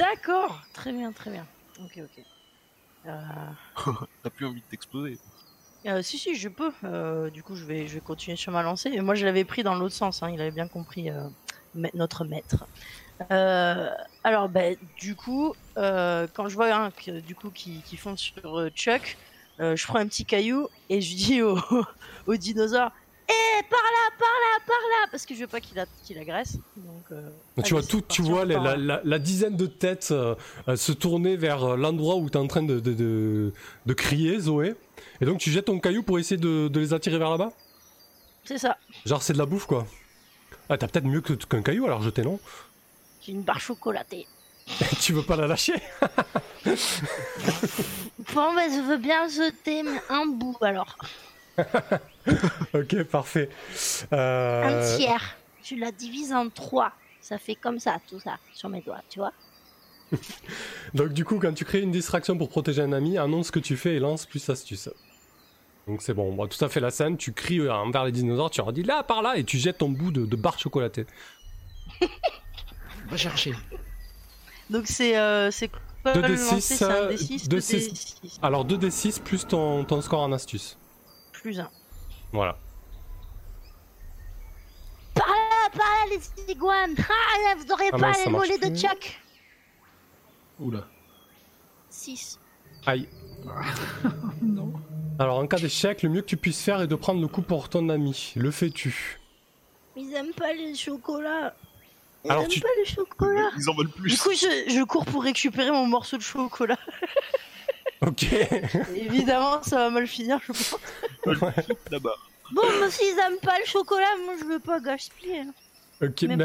D'accord. Très bien, très bien. Ok, ok. Euh, T'as plus envie de t'exploser. euh, si, si, je peux. Euh, du coup, je vais, je vais continuer sur ma lancée. Et moi, je l'avais pris dans l'autre sens. Hein. Il avait bien compris notre maître. Alors, ben, du coup, quand je vois un que, du coup qui, qui fonce sur Chuck, je prends un petit caillou et je dis au, au dinosaure Eh, par là, par là, par là Parce que je veux pas qu'il agresse. Donc, euh, tu vois tout, tu vois la, là. la- la dizaine de têtes euh, euh, se tourner vers l'endroit où tu es en train de, de, de- de crier Zoé, et donc tu jettes ton caillou pour essayer de, les attirer vers là-bas? C'est ça. Genre c'est de la bouffe quoi. Ah t'as peut-être mieux que- qu'un caillou alors jeter non? J'ai une barre chocolatée. Tu veux pas la lâcher? Bon, bah, je veux bien jeter un bout alors. Ok parfait. Un Euh, tiers. Tu la divises en trois. Ça fait comme ça, tout ça, sur mes doigts, tu vois. Donc du coup, quand tu crées une distraction pour protéger un ami, annonce ce que tu fais et lance plus astuce. Donc c'est bon, on voit tout à fait la scène, tu cries euh, envers les dinosaures, tu leur dis là, par là, et tu jettes ton bout de, de barre chocolatée. Va chercher. Donc c'est euh, c'est quoi 2d6, le lancer? C'est un euh, D6, 2d6. 2d6 Alors 2d6 plus ton, ton score en astuce. Plus 1. Voilà. Par là, par là, les iguanes. Ah, vous aurez Ah, pas mince, ça les marche mollets de plus. Chuck. Oula. 6. Aïe. Non. Alors en cas d'échec, le mieux que tu puisses faire est de prendre le coup pour ton ami. Le fais-tu? Ils aiment pas les chocolats. Ils Alors, aiment tu- pas les chocolats. Ils en veulent Du plus. coup, je, je cours pour récupérer mon morceau de chocolat. Ok. Évidemment, ça va mal finir, je pense. Là-bas. Bon, mais s'ils aiment pas le chocolat, moi je veux pas gaspiller. hein. ok, mais.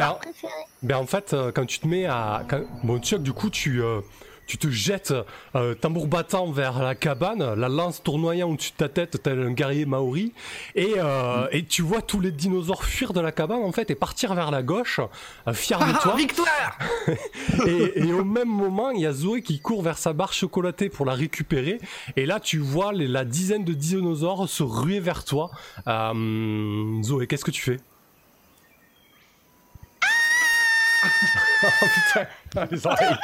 Ben en fait, euh, quand tu te mets à... Quand... Bon, Chuck, du coup, tu, euh, tu te jettes euh, tambour battant vers la cabane, la lance tournoyant au-dessus de ta tête, tel un guerrier maori, et, euh, et tu vois tous les dinosaures fuir de la cabane, en fait, et partir vers la gauche, euh, fiers de toi. victoire et, et au même moment, il y a Zoé qui court vers sa barre chocolatée pour la récupérer, et là, tu vois les- la dizaine de dinosaures se ruer vers toi. Euh, Zoé, qu'est-ce que tu fais? Oh putain, Ah, les oreilles.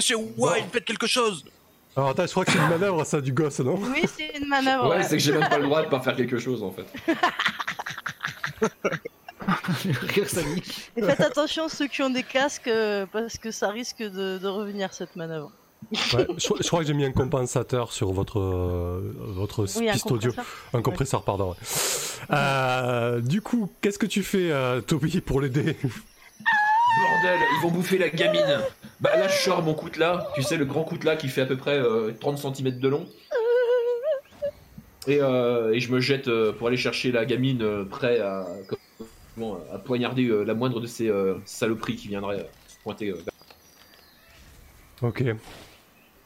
Monsieur Wild, faites quelque chose Alors attends, je crois que c'est une manœuvre, ça, du gosse, non? Oui, c'est une manœuvre. Ouais, ouais. c'est que j'ai même pas le droit de pas faire quelque chose en fait. Rire. Et faites attention ceux qui ont des casques euh, parce que ça risque de, de revenir cette manœuvre. Ouais, je, je crois que j'ai mis un compensateur sur votre, euh, votre Oui, un piste audio. Un compresseur, pardon. ouais. Euh, du coup, qu'est-ce que tu fais, euh, Toby, pour l'aider? Bordel, ils vont bouffer la gamine. Bah là, je sors mon coutelas, tu sais, le grand coutelas qui fait à peu près euh, 30 cm de long. Et, euh, et je me jette euh, pour aller chercher la gamine, euh, prêt à, comment, à poignarder euh, la moindre de ces euh, saloperies qui viendraient euh, se pointer. euh, Ok.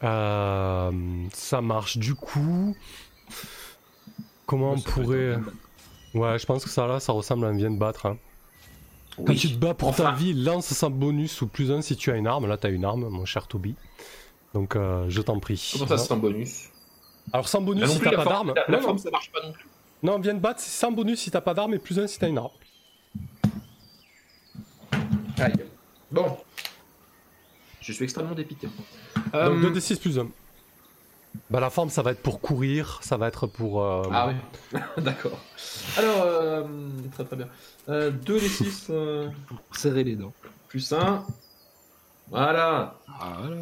Euh, ça marche. Du coup, comment on pourrait... Ouais, je pense que ça là, ça ressemble à un vient de battre. hein. Quand Oui. tu te bats pour ta vie, lance sans bonus ou plus un si tu as une arme. Là, tu as une arme, mon cher Toby. Donc, euh, je t'en prie. Comment ça, c'est un bonus Alors, sans bonus si t'as pas d'arme. la, la Non, forme, non. ça marche pas non plus. non, viens de battre c'est sans bonus si t'as pas d'arme et plus un si t'as une arme. Aïe. Bon. Je suis extrêmement dépité. Donc, Euh, 2d6 plus 1. Bah, la forme, ça va être pour courir, ça va être pour. euh, Ah oui, d'accord. Alors, euh, très très bien. Euh, 2 les 6 Pour serrer les dents. plus 1. Voilà. Ah, voilà.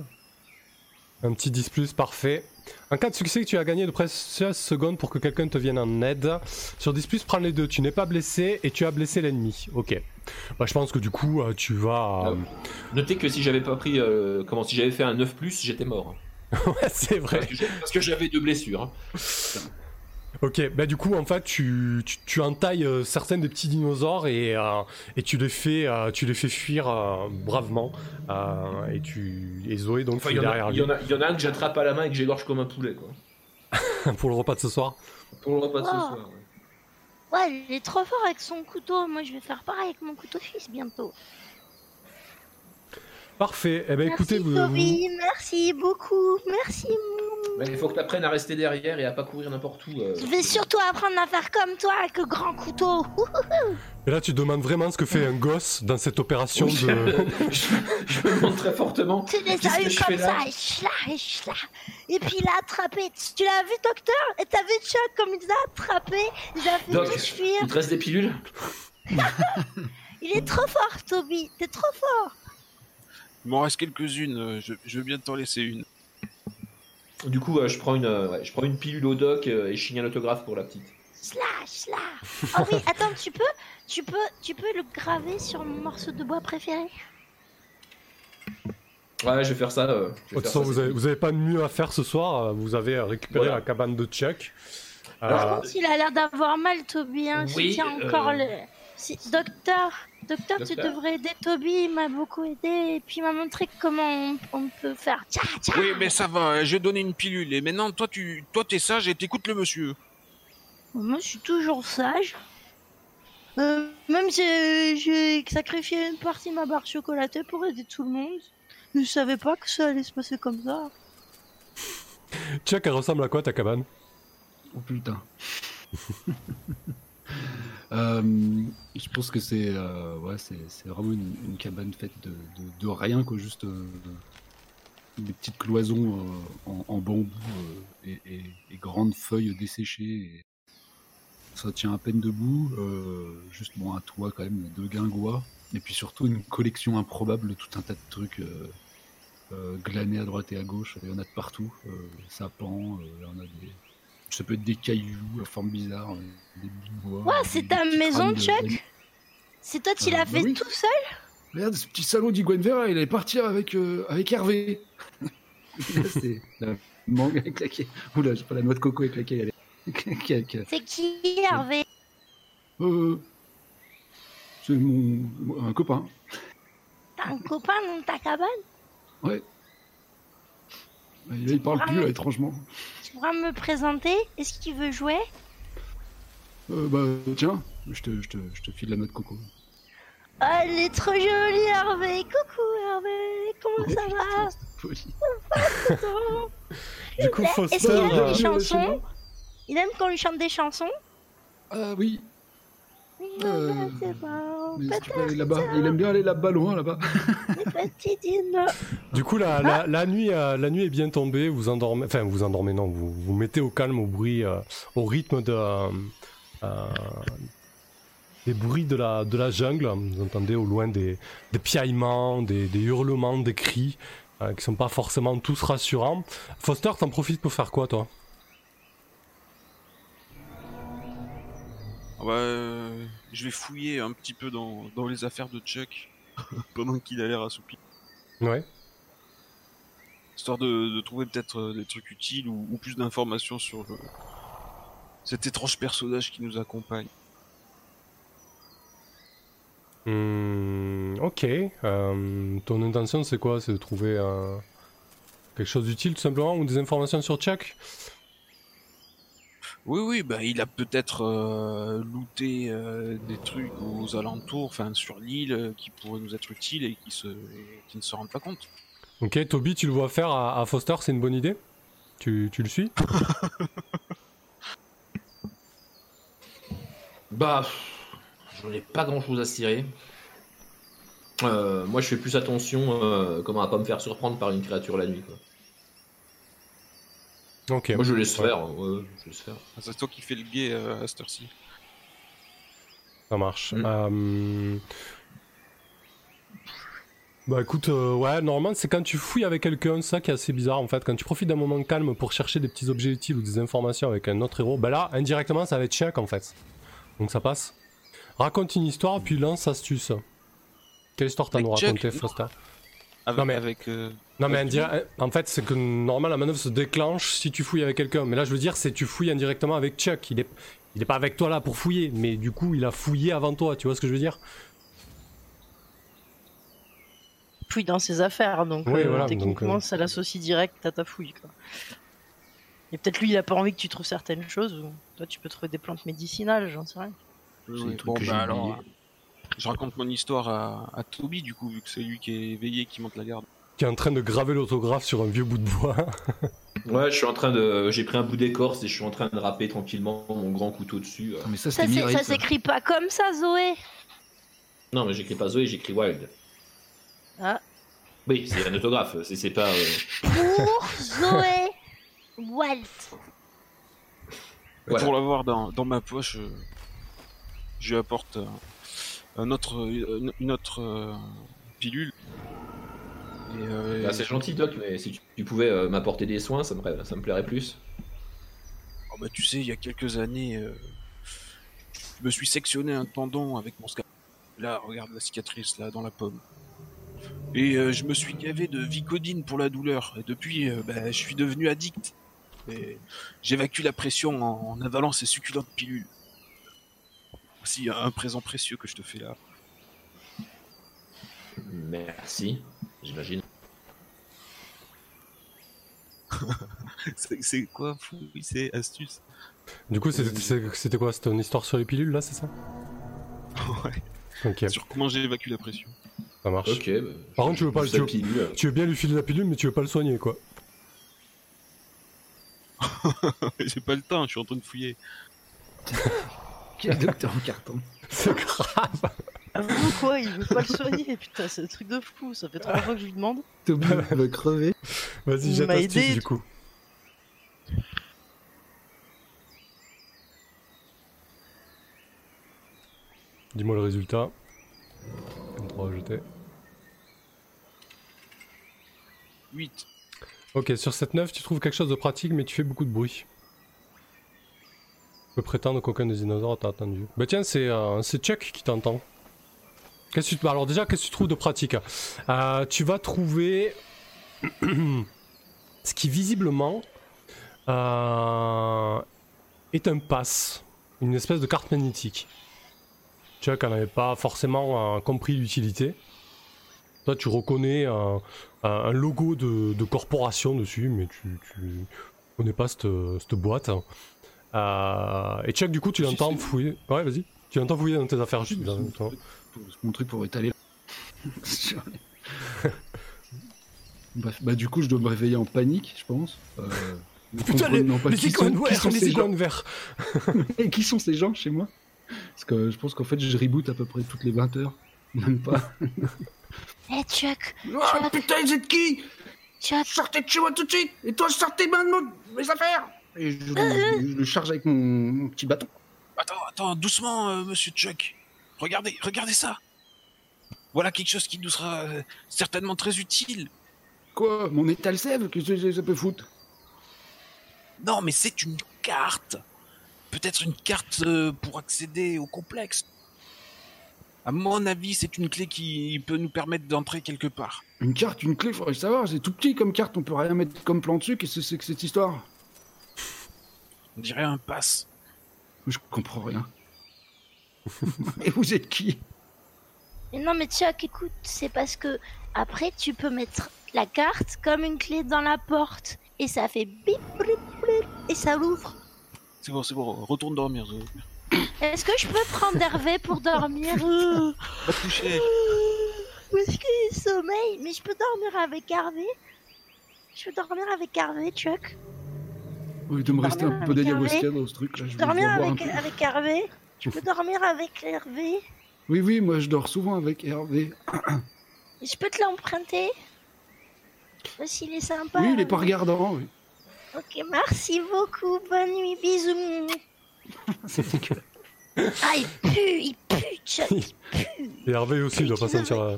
Un petit 10 plus, parfait. En cas de succès, tu as gagné de précieuses secondes pour que quelqu'un te vienne en aide. Sur 10 plus, prends les deux. Tu n'es pas blessé et tu as blessé l'ennemi. Ok. Bah, je pense que du coup, euh, tu vas. euh, Notez que si j'avais pas pris, euh, comment si j'avais fait un 9 plus, j'étais mort. ouais, c'est vrai. Parce que j'avais deux blessures. hein. Ok, bah du coup en fait tu, tu, tu entailles euh, certains des petits dinosaures et, euh, et tu les fais euh, tu les fais fuir euh, bravement euh, et tu et Zoé donc Enfin, tu il es y, en derrière a- il lui y en a- il y en a un que j'attrape à la main et que j'égorge comme un poulet, quoi. pour le repas de ce soir. Pour le repas de ce Oh. soir. ouais. Ouais, il est trop fort avec son couteau. Moi, je vais faire pareil avec mon couteau suisse bientôt. Parfait. Eh ben écoutez merci, vous, Toby, merci beaucoup. Merci. Mais il faut que tu apprennes à rester derrière et à pas courir n'importe où. euh. Je vais surtout apprendre à faire comme toi avec le grand couteau. Et là tu demandes vraiment ce que fait un gosse dans cette opération Oui. de je, je me demande très fortement. Tu les as eu comme ça, et chla, et chla. Et puis il a attrapé. Tu l'as vu, docteur? Et t'as vu Chuck comme il a attrapés Il a fait tous fuir. il te reste des pilules? Il est trop fort, Toby. T'es trop fort. Il m'en reste quelques-unes, euh, je, je veux bien t'en laisser une. Du coup, euh, je, prends une, euh, ouais, je prends une pilule au doc euh, et je signe un autographe pour la petite. Chla, chla. Oh oui, attends, tu peux, tu peux, tu peux le graver sur mon morceau de bois préféré? Ouais, je vais faire ça. euh, je vais De toute faire façon, ça, vous avez, vous avez pas de mieux à faire ce soir. Vous avez récupéré Voilà. la cabane de Chuck. Euh, Alors, Il a l'air d'avoir mal, Toby. Hein. Je Oui, tiens encore le. Si- Docteur, docteur, tu devrais aider Toby. Il m'a beaucoup aidé et puis il m'a montré comment on, on peut faire. Tcha, tcha. Oui, mais ça va, je vais donner une pilule. Et maintenant, toi, tu toi, t'es sage et t'écoutes le monsieur. Moi, je suis toujours sage. Euh, même j'ai j'ai sacrifié une partie de ma barre chocolatée pour aider tout le monde. Je savais pas que ça allait se passer comme ça. Chuck, elle ressemble à quoi ta cabane? Oh putain. Euh, je pense que c'est euh, ouais, vraiment une, cabane faite de, rien, quoi, juste euh, des petites cloisons en, bambou et, grandes feuilles desséchées. ça tient à peine debout, juste bon, un toit quand même de guingois, et puis surtout une collection improbable de tout un tas de trucs glanés à droite et à gauche. Il y en a de partout, sapins, il y en a des ça peut être des cailloux à forme bizarre, euh, des bouts de bois. C'est ta maison, de- Chuck C'est toi qui Euh, l'as bah fait oui. tout seul Regarde, ce petit salaud d'Iguen Vera, il allait partir avec, euh, avec Hervé. C'est la mangue avec laquelle. Oula, j'ai pas la noix de coco avec laquelle elle est. C'est qui, Hervé Euh, c'est mon. un copain. T'as un copain dans ta cabane Ouais. Là, il parle plus, là, étrangement. Tu pourras me présenter Est-ce qu'il veut jouer? Euh, bah, tiens, je te, je, te, je te file la noix de coco. Oh, elle est trop jolie, Hervé Coucou, Hervé Comment ça va Folie. Du coup, Est-ce Foster. qu'il aime euh, les chansons? Il aime qu'on lui chante des chansons? Ah oui. Euh, mais aller là-bas, il aime bien aller là-bas loin là-bas. Du coup, la, la, la nuit, euh, la nuit est bien tombée. Vous endormez, enfin, vous endormez, non, vous vous mettez au calme, au bruit, euh, au rythme de, euh, des bruits de la, de la jungle. Vous entendez au loin des, des piaillements, des, des hurlements, des cris, euh, qui sont pas forcément tous rassurants. Foster, t'en profites pour faire quoi, toi? Euh, je vais fouiller un petit peu dans, dans les affaires de Chuck pendant qu'il a l'air assoupi. Ouais. Histoire de, de trouver peut-être euh, des trucs utiles ou, ou plus d'informations sur le- cet étrange personnage qui nous accompagne. Hmm, ok. Euh, ton intention, c'est quoi? C'est de trouver euh, quelque chose d'utile, tout simplement, ou des informations sur Chuck? Oui, oui, bah il a peut-être euh, looté euh, des trucs aux alentours, enfin sur l'île, euh, qui pourraient nous être utiles et qui, se, et qui ne se rendent pas compte. Ok, Toby, tu le vois faire à, à Foster, c'est une bonne idée? Tu, tu le suis? Bah, j'en ai pas grand chose à cirer. Euh, moi, je fais plus attention euh, comment à pas me faire surprendre par une créature la nuit. Quoi. Ok. Moi, je laisse faire. ouais, je laisse faire. Ah, C'est toi qui fais le guet euh, à cette heure-ci. Ça marche. Mm. Euh, Bah écoute, euh, ouais, normalement c'est quand tu fouilles avec quelqu'un, ça qui est assez bizarre en fait. Quand tu profites d'un moment calme pour chercher des petits objets utiles ou des informations avec un autre héros, bah là, indirectement, ça va être Chuck en fait. Donc ça passe. Raconte une histoire, puis lance astuce. Quelle histoire t'as nous raconté. Foster? Avec, Non, mais- avec euh, Non mais en fait c'est que normalement la manœuvre se déclenche si tu fouilles avec quelqu'un. Mais là je veux dire c'est tu fouilles indirectement avec Chuck. Il est, il est pas avec toi là pour fouiller, mais du coup il a fouillé avant toi. Tu vois ce que je veux dire? Fouille dans ses affaires, donc Oui, euh, voilà, techniquement donc, euh, ça l'associe direct à ta fouille. Quoi. Et peut-être lui il a pas envie que tu trouves certaines choses, ou toi tu peux trouver des plantes médicinales, j'en sais rien. C'est oui, bon, bah, alors, je raconte mon histoire à, à Toby, du coup, vu que c'est lui qui est éveillé, qui monte la garde. Qui est en train de graver l'autographe sur un vieux bout de bois. Ouais, je suis en train de. J'ai pris un bout d'écorce et je suis en train de râper tranquillement mon grand couteau dessus. euh. Mais ça, s'écrit pas comme ça, Zoé. Non, mais j'écris pas Zoé, j'écris Wild. Ah. Oui, c'est un autographe. C'est c'est pas. euh, Pour Zoé Walt. Voilà. Pour l'avoir dans, dans ma poche, euh, je lui apporte euh, un autre, une, autre euh, pilule. Et, euh, bah, c'est gentil, Doc, mais si tu, tu pouvais euh, m'apporter des soins, ça me, ça me plairait plus. oh, bah, tu sais, il y a quelques années, euh, je me suis sectionné un tendon avec mon scalpel. Là, regarde la cicatrice, là, dans la pomme. Et euh, je me suis gavé de Vicodine pour la douleur. Et depuis, bah, je suis devenu addict. Et j'évacue la pression en, en avalant ces succulentes pilules. Aussi, un présent précieux que je te fais là. Merci, j'imagine. C'est quoi, fou? Oui, c'est astuce. Du coup c'était quoi? C'était une histoire sur les pilules là, c'est ça? Ouais. Sur comment j'évacue la pression. ça marche. Ok. bah, Par contre, tu veux pas- tu veux-. Tu veux bien lui filer la pilule, mais tu veux pas le soigner quoi. J'ai pas le temps, je suis en train de fouiller. Quel docteur en carton. C'est grave. Avoue quoi, il veut pas le soigner, putain, c'est un truc de fou, ça fait trois fois que je lui demande. Toby va crever. Vas-y, jette astuce aidé. du coup. Dis-moi le résultat. 3 jeté. 8. Ok, sur cette 9, tu trouves quelque chose de pratique, mais tu fais beaucoup de bruit. Je peux prétendre qu'aucun des dinosaures t'a attendu. Bah tiens, c'est euh, Chuck qui t'entend. Alors déjà, qu'est-ce que tu trouves de pratique? Euh, Tu vas trouver ce qui visiblement euh, est un pass, une espèce de carte magnétique. Chuck n'en avait pas forcément euh, compris l'utilité. Toi, tu reconnais un, logo de, corporation dessus, mais tu, tu connais pas cette boîte. Euh, et Chuck, du coup, tu l'entends fouiller. Ouais, vas-y. Tu l'entends fouiller dans tes affaires. Juste dans- Mon truc pour étaler. Bref, bah du coup, je dois me réveiller en panique, je pense. Euh, Putain, les, pas les qui verts, les verts. Et qui sont ces gens chez moi? Parce que je pense qu'en fait, je reboot à peu près toutes les 20 heures. Même pas. Eh Chuck, Ah putain, vous êtes qui? Chuck, Sortez de chez moi tout de suite Et toi, sortez maintenant de mes affaires Et je, je- je le charge avec mon, mon petit bâton. Attends, attends, doucement, euh, monsieur Chuck. Regardez, regardez ça. Voilà quelque chose qui nous sera euh, certainement très utile. Quoi Mon étal sève? Qu'est-ce que ça peut foutre? Non, mais c'est une carte. Peut-être une carte euh, pour accéder au complexe. À mon avis, c'est une clé qui peut nous permettre d'entrer quelque part. Une carte, une clé, faudrait savoir. C'est tout petit comme carte, on peut rien mettre comme plan dessus. Qu'est-ce que c'est que cette histoire? On dirait un pass. Je comprends rien. Et vous êtes qui? Mais non mais Chuck, écoute, c'est parce que après tu peux mettre la carte comme une clé dans la porte et ça fait bip bip bip et ça l'ouvre. C'est bon, c'est bon, retourne dormir. Est-ce que je peux prendre Hervé pour dormir? Va te coucher. Parce qu'il est sommeil, mais je peux dormir avec Hervé Je peux dormir avec Hervé, Chuck Oui, de me rester un peu d'ayahuasca dans ce truc là. Je Dormir avec, avec Hervé? Je peux dormir avec Hervé? Oui, oui, moi je dors souvent avec Hervé. Et Je peux te l'emprunter? Qu'il est sympa. Oui, il est pas Hervé. regardant. Oui. Ok, merci beaucoup. Bonne nuit, bisous. ah, il pue, il pue, Chuck. il pue. Et Hervé aussi, il doit pas sentir. euh,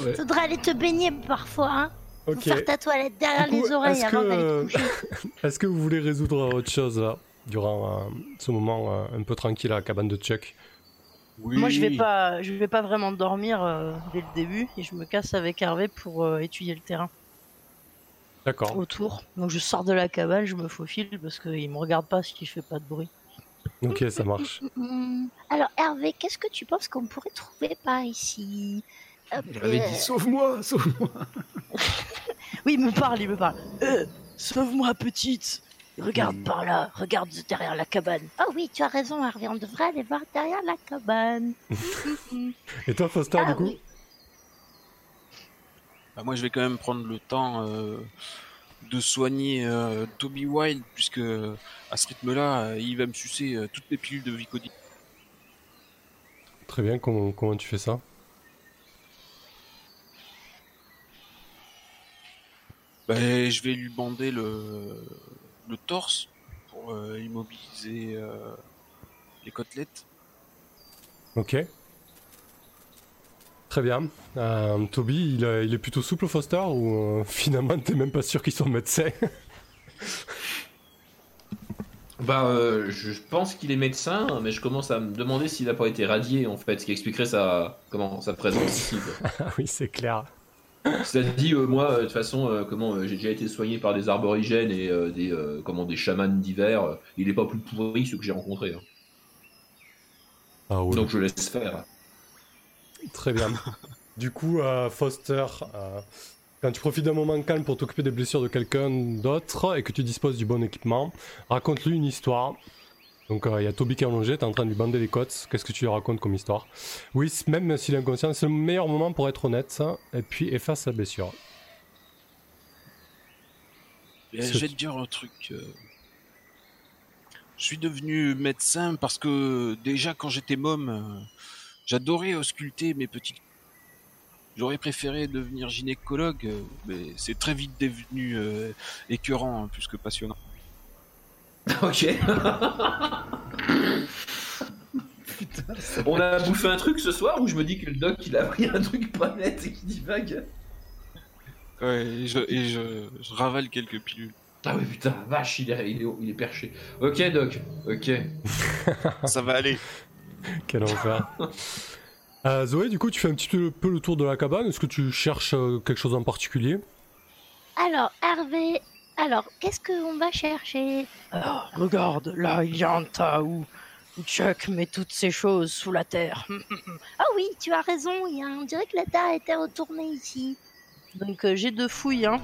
Ouais. Faudra aller te baigner parfois, hein. Faut faire ta toilette derrière coup, les oreilles est-ce avant que, d'aller euh, te coucher. Est-ce que vous voulez résoudre autre chose là, durant euh, ce moment euh, un peu tranquille à la cabane de Chuck? Oui. Moi, je vais pas, je vais pas vraiment dormir euh, dès le début et je me casse avec Hervé pour euh, étudier le terrain D'accord. autour. Donc, je sors de la cabane, je me faufile parce qu'il me regarde pas si je fais pas de bruit. Ok, ça marche. Alors, Hervé, qu'est-ce que tu penses qu'on pourrait trouver par ici? Il avait dit sauve-moi, sauve-moi. Oui, il me parle, il me parle. Euh, sauve-moi, petite. Regarde par là, regarde derrière la cabane. Oh oui, tu as raison, Hervé. On devrait aller voir derrière la cabane. Et toi, Foster, Ah du coup oui. Bah, moi, je vais quand même prendre le temps euh, de soigner euh, Toby Wild, puisque à ce rythme-là, il va me sucer euh, toutes mes pilules de Vicodin. Très bien, comment, comment tu fais ça? Bah, je vais lui bander le, le torse pour euh, immobiliser euh, les côtelettes. Ok. Très bien. Euh, Toby, il, il est plutôt souple, Foster, ou euh, finalement, t'es même pas sûr qu'il soit médecin? Bah, euh, je pense qu'il est médecin, mais je commence à me demander s'il n'a pas été radié, en fait, ce qui expliquerait sa, comment, sa présence ici. Ah oui, c'est clair. Cela dit, euh, moi, euh, de toute façon, euh, comment, euh, j'ai déjà été soigné par des aborigènes et euh, des, euh, comment, des chamans divers. euh, il est pas plus pourri que ceux que j'ai rencontrés. hein. Ah oui. Donc je laisse faire. Très bien. du coup, euh, Foster, euh, quand tu profites d'un moment calme pour t'occuper des blessures de quelqu'un d'autre et que tu disposes du bon équipement, raconte-lui une histoire. Donc euh, il y a Toby qui est allongé, t'es en train de lui bander les côtes. Qu'est-ce que tu lui racontes comme histoire? Oui, même s'il est inconscient, c'est le meilleur moment pour être honnête. ça. Et puis efface sa blessure. C'est- je vais te dire un truc. euh, Je suis devenu médecin parce que déjà quand j'étais môme, euh, j'adorais ausculter mes petites. J'aurais préféré devenir gynécologue, mais c'est très vite devenu écœurant hein, plus que passionnant. ok. On a bouffé un truc ce soir où je me dis que le doc il a pris un truc pas net et qui divague. Ouais, et je, et je, je ravale quelques pilules. Ah oui putain, vache, il est, il est, il est perché. Ok doc, ok. Ça va aller. Quel enfer. Euh, Zoé, du coup, tu fais un petit peu peu le tour de la cabane. Est-ce que tu cherches euh, quelque chose en particulier? Alors, Hervé, alors, qu'est-ce qu'on va chercher? Alors, regarde, là, il y a un tas où, Chuck met toutes ces choses sous la terre. Ah oui, tu as raison, il y a, on dirait que la terre a été retournée ici. Donc, euh, j'ai deux fouilles, hein,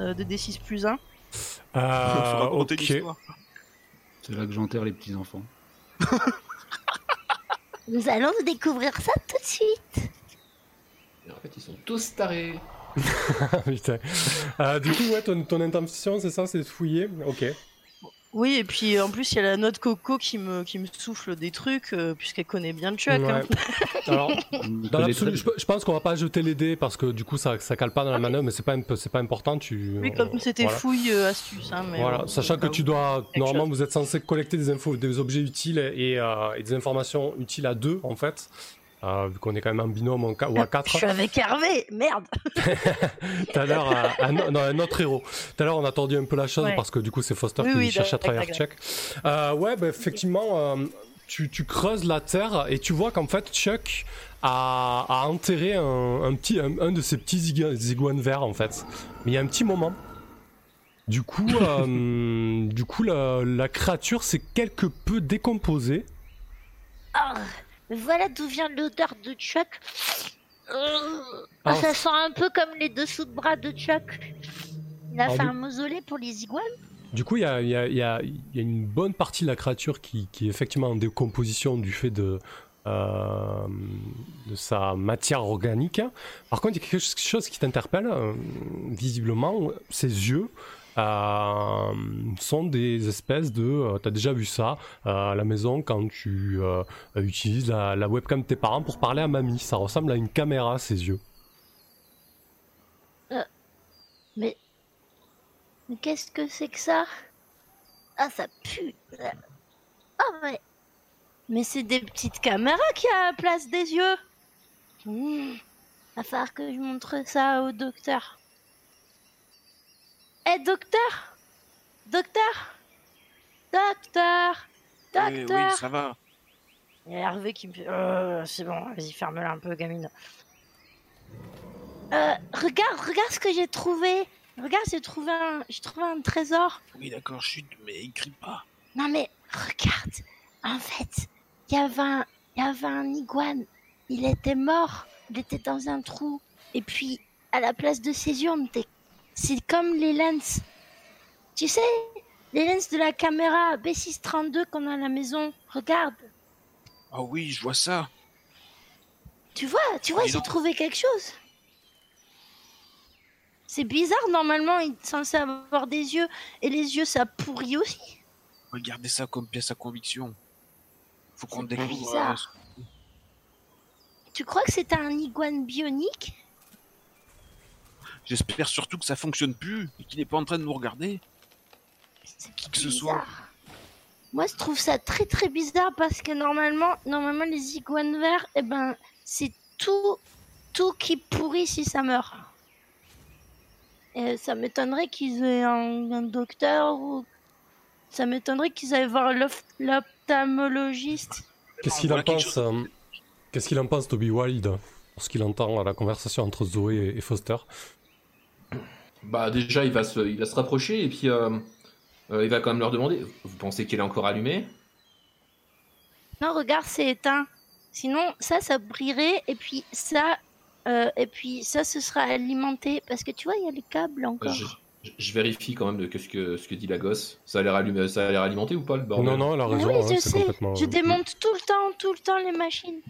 euh, de D6 plus 1. Faut euh, Ok. C'est là que j'enterre les petits enfants. Nous allons découvrir ça tout de suite. Et en fait ils sont tous tarés. Putain. Euh, du coup, ouais, ton, ton intention, c'est ça, c'est de fouiller Ok. Oui, et puis en plus, il y a la note Coco qui me, qui me souffle des trucs, euh, puisqu'elle connaît bien Chuck. hein. Ouais. Alors, Je dans connais l'absolu, très je, je pense qu'on va pas jeter les dés parce que du coup ça, ça cale pas dans la manœuvre, mais c'est pas, c'est pas important. Tu, Oui, comme c'était voilà. fouille euh, astuce. Hein, mais Voilà, bon, sachant que tu dois, normalement, chose. vous êtes censé collecter des infos, des objets utiles et, euh, et des informations utiles à deux en fait, euh, vu qu'on est quand même en binôme en ou à Je quatre. suis avec Hervé, merde Tout à l'heure, un, autre héros. Tout à l'heure, on a tordu un peu la chose Ouais. parce que du coup, c'est Foster Oui, qui oui, cherche à d'accord, travers Chuck. Euh, ouais, bah, effectivement, euh, tu, tu creuses la terre et tu vois qu'en fait, Chuck a, a enterré un, un petit, un, un de ses petits iguanes verts en fait. Mais il y a un petit moment. Du coup, euh, du coup, la, la créature s'est quelque peu décomposée. Ah, voilà d'où vient l'odeur de Chuck. Ah. ça sent un peu comme les dessous de bras de Chuck. Il a fait du- un mausolée pour les iguanes. Du coup, il y a, y y y une bonne partie de la créature qui, qui est effectivement en décomposition du fait de, euh, de sa matière organique. Par contre, il y a quelque chose qui t'interpelle, euh, visiblement, ses yeux. Euh, sont des espèces de... tu as déjà vu ça euh, à la maison quand tu euh, utilises la, webcam de tes parents pour parler à mamie. Ça ressemble à une caméra, ses yeux. Mais. Mais qu'est-ce que c'est que ça? Ah, ça pue. Ah, ouais. Mais c'est des petites caméras qui a à la place des yeux Hmm. Va falloir que je montre ça au docteur. Eh, docteur? Docteur? Docteur? Eh Docteur? oui, ça va. Il y a Hervé qui me fait Euh, C'est bon, vas-y, ferme-la un peu, gamine. Euh, regarde, regarde ce que j'ai trouvé. Regarde, j'ai trouvé un, j'ai trouvé un trésor. Oui, d'accord, chute, mais écris pas. Non mais regarde, en fait, il y avait un, il y avait un iguane. Il était mort. Il était dans un trou. Et puis, à la place de ses yeux, on était... c'est comme les lenses. Tu sais, les lenses de la caméra B632 qu'on a à la maison. Regarde. Ah oui, je vois ça. Tu vois, tu vois, j'ai donc. trouvé quelque chose. C'est bizarre, normalement, il est censé avoir des yeux. Et les yeux, ça pourrit aussi. Regardez ça comme pièce à conviction. Faut qu'on découvre. bizarre. euh, Tu crois que c'est un iguane bionique? J'espère surtout que ça fonctionne plus et qu'il est pas en train de nous regarder. C'est Qui que ce soit. Moi, je trouve ça très très bizarre parce que normalement, normalement les iguanes verts, eh ben, c'est tout, tout qui pourrit si ça meurt. Et ça m'étonnerait qu'ils aient un, un docteur ou ça m'étonnerait qu'ils aillent voir l'oph- l'ophtalmologiste. Qu'est-ce qu'il en pense euh, Qu'est-ce qu'il en pense, Toby Wilde, lorsqu'il entend la conversation entre Zoé et Foster? Bah déjà, il va se, il va se rapprocher et puis euh, euh, il va quand même leur demander. Vous pensez qu'elle est encore allumée Non, regarde, c'est éteint. Sinon, ça, ça brillerait et puis ça, euh, et puis ça, ce sera alimenté parce que tu vois, il y a les câbles encore. je, je- je vérifie quand même de que ce que ce que dit la gosse. Ça a l'air allumé, ça a l'air alimenté ou pas le bordel? Non, non, elle a Ah raison, oui, hein, je c'est sais. complètement... Je démonte tout le temps, tout le temps les machines.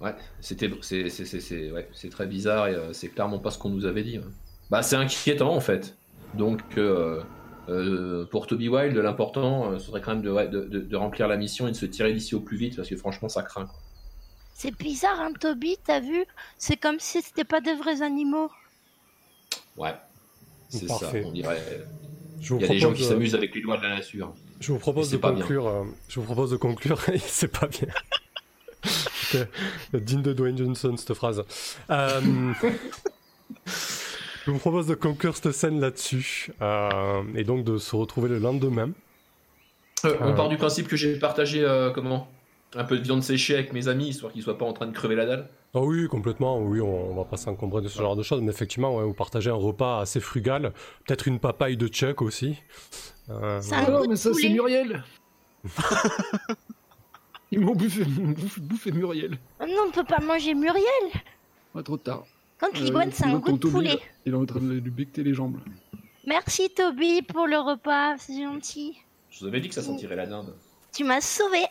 Ouais, c'était, c'est, c'est, c'est, c'est- ouais, c'est très bizarre et euh, c'est clairement pas ce qu'on nous avait dit. hein. Bah, c'est inquiétant en fait. Donc, euh, euh, pour Toby Wild, l'important, euh, ce serait quand même de, ouais, de, de- de remplir la mission et de se tirer d'ici au plus vite parce que franchement, ça craint. C'est bizarre, hein, Toby, t'as vu? C'est comme si c'était pas de vrais animaux. Ouais, c'est Parfait. ça. On dirait. Je vous Il y a des gens qui s'amusent avec les lois de la nature. Je vous propose de conclure. euh, je vous propose de conclure. c'est pas bien. Digne de Dwayne Johnson cette phrase. Euh, je vous propose de conclure cette scène là-dessus euh, et donc de se retrouver le lendemain. Euh, on Euh. part du principe que j'ai partagé euh, comment un peu de viande séchée avec mes amis histoire qu'ils soient pas en train de crever la dalle. Ah oui, complètement. Oui, on, on va pas s'encombrer de ce genre de choses, mais effectivement, ouais, vous partagez un repas assez frugal, peut-être une papaye de Chuck aussi. Euh, Ça- Ah non, mais ça, c'est. Muriel Ils m'ont bouffé, m'ont bouffé, bouffé Muriel. Oh non, on peut pas manger Muriel. Pas trop tard. Quand Euh, l'iguane, c'est il un goût de poulet. Il est en train de lui becter les jambes. Merci, Toby, pour le repas. C'est gentil. Je vous avais dit que ça sentirait la dinde. Tu m'as sauvé.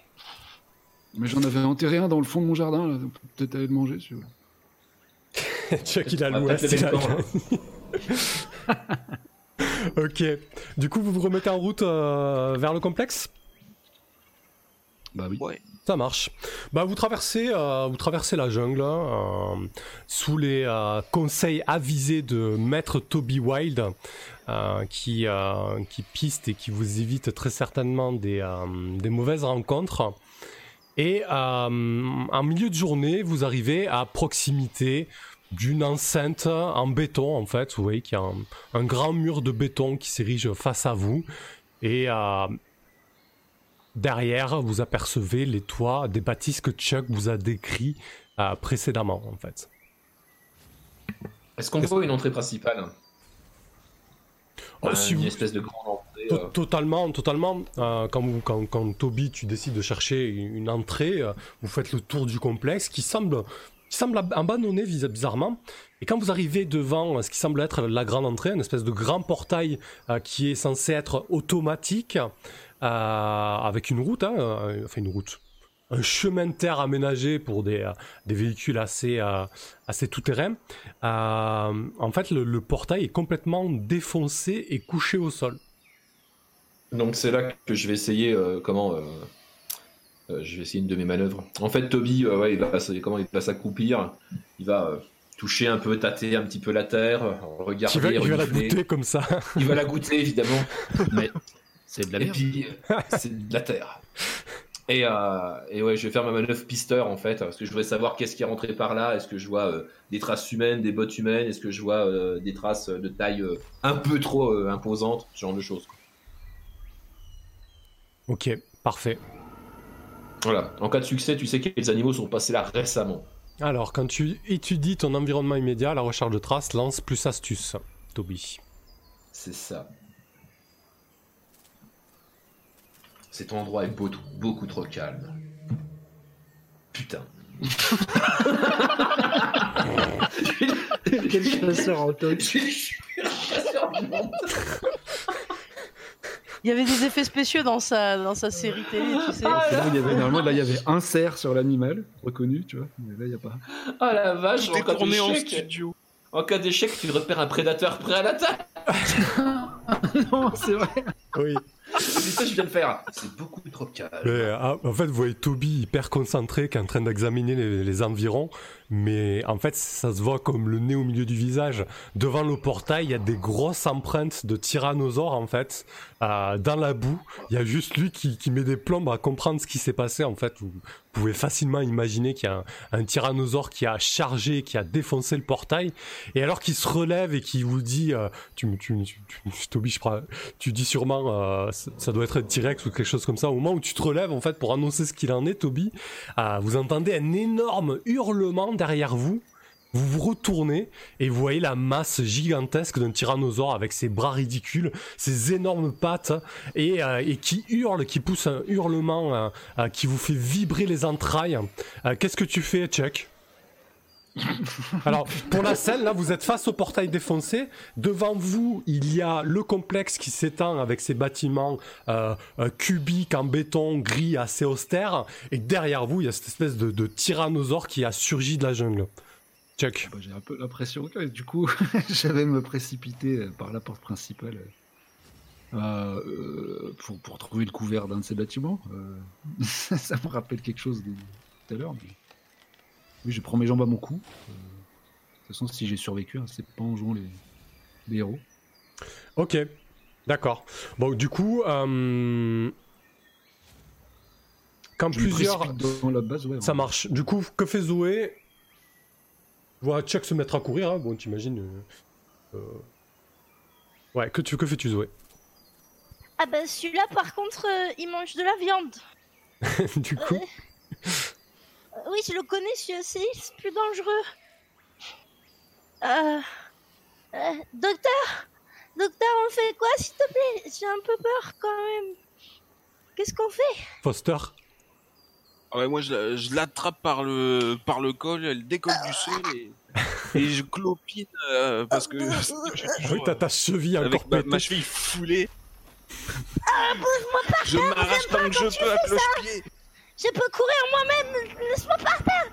Mais j'en avais enterré un dans le fond de mon jardin, là. Peut-être aller le manger, si vous voulez. Chuck, il a va l'ouest. Ok. Du coup, vous vous remettez en route euh, vers le complexe? Bah oui. Ouais. Ça marche. Bah, vous traversez, euh, vous traversez la jungle hein, euh, sous les euh, conseils avisés de Maître Toby Wild, qui, qui piste et qui vous évite très certainement des, des mauvaises rencontres. Et en milieu de journée, vous arrivez à proximité d'une enceinte en béton, en fait. Vous voyez qu'il y a un, un grand mur de béton qui s'érige face à vous. Et euh, derrière, vous apercevez les toits des bâtisses que Chuck vous a décrits euh, précédemment, en fait. Est-ce qu'on voit une entrée principale? Oh, Euh, si Une vous- espèce de grande entrée. Euh, Totalement, totalement. Euh, quand, vous- quand, quand Toby, tu décides de chercher une entrée, vous faites le tour du complexe qui semble, qui semble ab- abandonné bizarrement. Et quand vous arrivez devant ce qui semble être la grande entrée, une espèce de grand portail qui est censé être automatique, avec une route, hein, euh, enfin une route, un chemin de terre aménagé pour des, euh, des véhicules assez, euh, assez tout-terrain. Euh, en fait, le, le portail est complètement défoncé et couché au sol. Donc c'est là que je vais essayer euh, comment euh, euh, je vais essayer une de mes manœuvres. En fait, Toby, euh, ouais, il va comment il va s'accroupir, il va euh, toucher un peu, tâter un petit peu la terre, euh, regarder, tu vas la goûter comme ça. Il va la goûter évidemment. Mais c'est de la Et puis euh, c'est de la terre. Et, euh, et ouais, je vais faire ma manœuvre pisteur en fait, parce que je voudrais savoir qu'est-ce qui est rentré par là. Est-ce que je vois euh, des traces humaines, des bottes humaines? Est-ce que je vois euh, des traces de taille euh, un peu trop euh, imposante Ce genre de choses. quoi. Ok, parfait. Voilà. En cas de succès, tu sais que les animaux sont passés là récemment. Alors, quand tu étudies ton environnement immédiat, la recherche de traces lance plus astuce, Toby. C'est ça. Cet endroit est beau- beaucoup trop calme. Putain. Quel chasseur en monde. Il y avait des effets spéciaux dans sa, dans sa série télé, tu sais. Ah, Là, il y avait, normalement, là, il y avait un cerf sur l'animal, reconnu, tu vois. Mais là, il n'y a pas. Ah la vache, en est cas en d'échec, studio. en cas d'échec, tu repères un prédateur prêt à l'attaque. non, c'est vrai. Oui. Ça je viens de faire. C'est beaucoup trop calme. Mais, ah, en fait, vous voyez Toby hyper concentré qui est en train d'examiner les environs, mais en fait, ça se voit comme le nez au milieu du visage. Devant le portail, il y a des grosses empreintes de tyrannosaures, en fait, euh, dans la boue. Il y a juste lui qui, qui met des plombes à comprendre ce qui s'est passé, en fait. Vous pouvez facilement imaginer qu'il y a un, un tyrannosaure qui a chargé, qui a défoncé le portail, et alors qu'il se relève et qui vous dit, euh, tu, tu, tu, tu- tu dis sûrement, euh, ça, doit être T-Rex ou quelque chose comme ça. Au moment où tu te relèves, en fait, pour annoncer ce qu'il en est, Toby, euh, vous entendez un énorme hurlement derrière vous. Vous vous retournez et vous voyez la masse gigantesque d'un tyrannosaure avec ses bras ridicules, ses énormes pattes et, euh, qui hurle, qui pousse un hurlement euh, euh, qui vous fait vibrer les entrailles. Qu'est-ce que tu fais, Chuck? alors, pour la scène, là, vous êtes face au portail défoncé. Devant vous, il y a le complexe qui s'étend avec ses bâtiments euh, euh, cubiques en béton gris assez austère. Et derrière vous, il y a cette espèce de, tyrannosaure qui a surgi de la jungle. Chuck. Bah, J'ai un peu l'impression que du coup, je vais me précipiter par la porte principale euh, pour, pour trouver le couvert d'un de ces bâtiments. Ça me rappelle quelque chose de tout à l'heure. Oui, je prends mes jambes à mon cou. Euh, de toute façon, si j'ai survécu, hein, c'est pas en jouant les, les héros. Ok, d'accord. Bon, du coup, euh, quand Je plusieurs... précipite dans la base, ouais. Ça marche. Du coup, que fait Zoé? Je vois Chuck se mettre à courir. Hein. Bon, t'imagines. euh, euh, Ouais, que, tu, que fais-tu, Zoé? Ah bah celui-là par contre euh, il mange de la viande. Du coup, oui je le connais c'est plus dangereux. Euh... euh, docteur Docteur on fait quoi s'il te plaît? J'ai un peu peur quand même. Qu'est-ce qu'on fait? Foster. Ah ouais, moi je la- je l'attrape par le par le col, elle décolle du sol et, et je clopine euh, parce que Ah Oui, t'as ta cheville euh, encore avec ma, ma cheville foulée. je m'arrache tant que je peux à cloche-pied. Je peux courir moi-même Laisse-moi par terre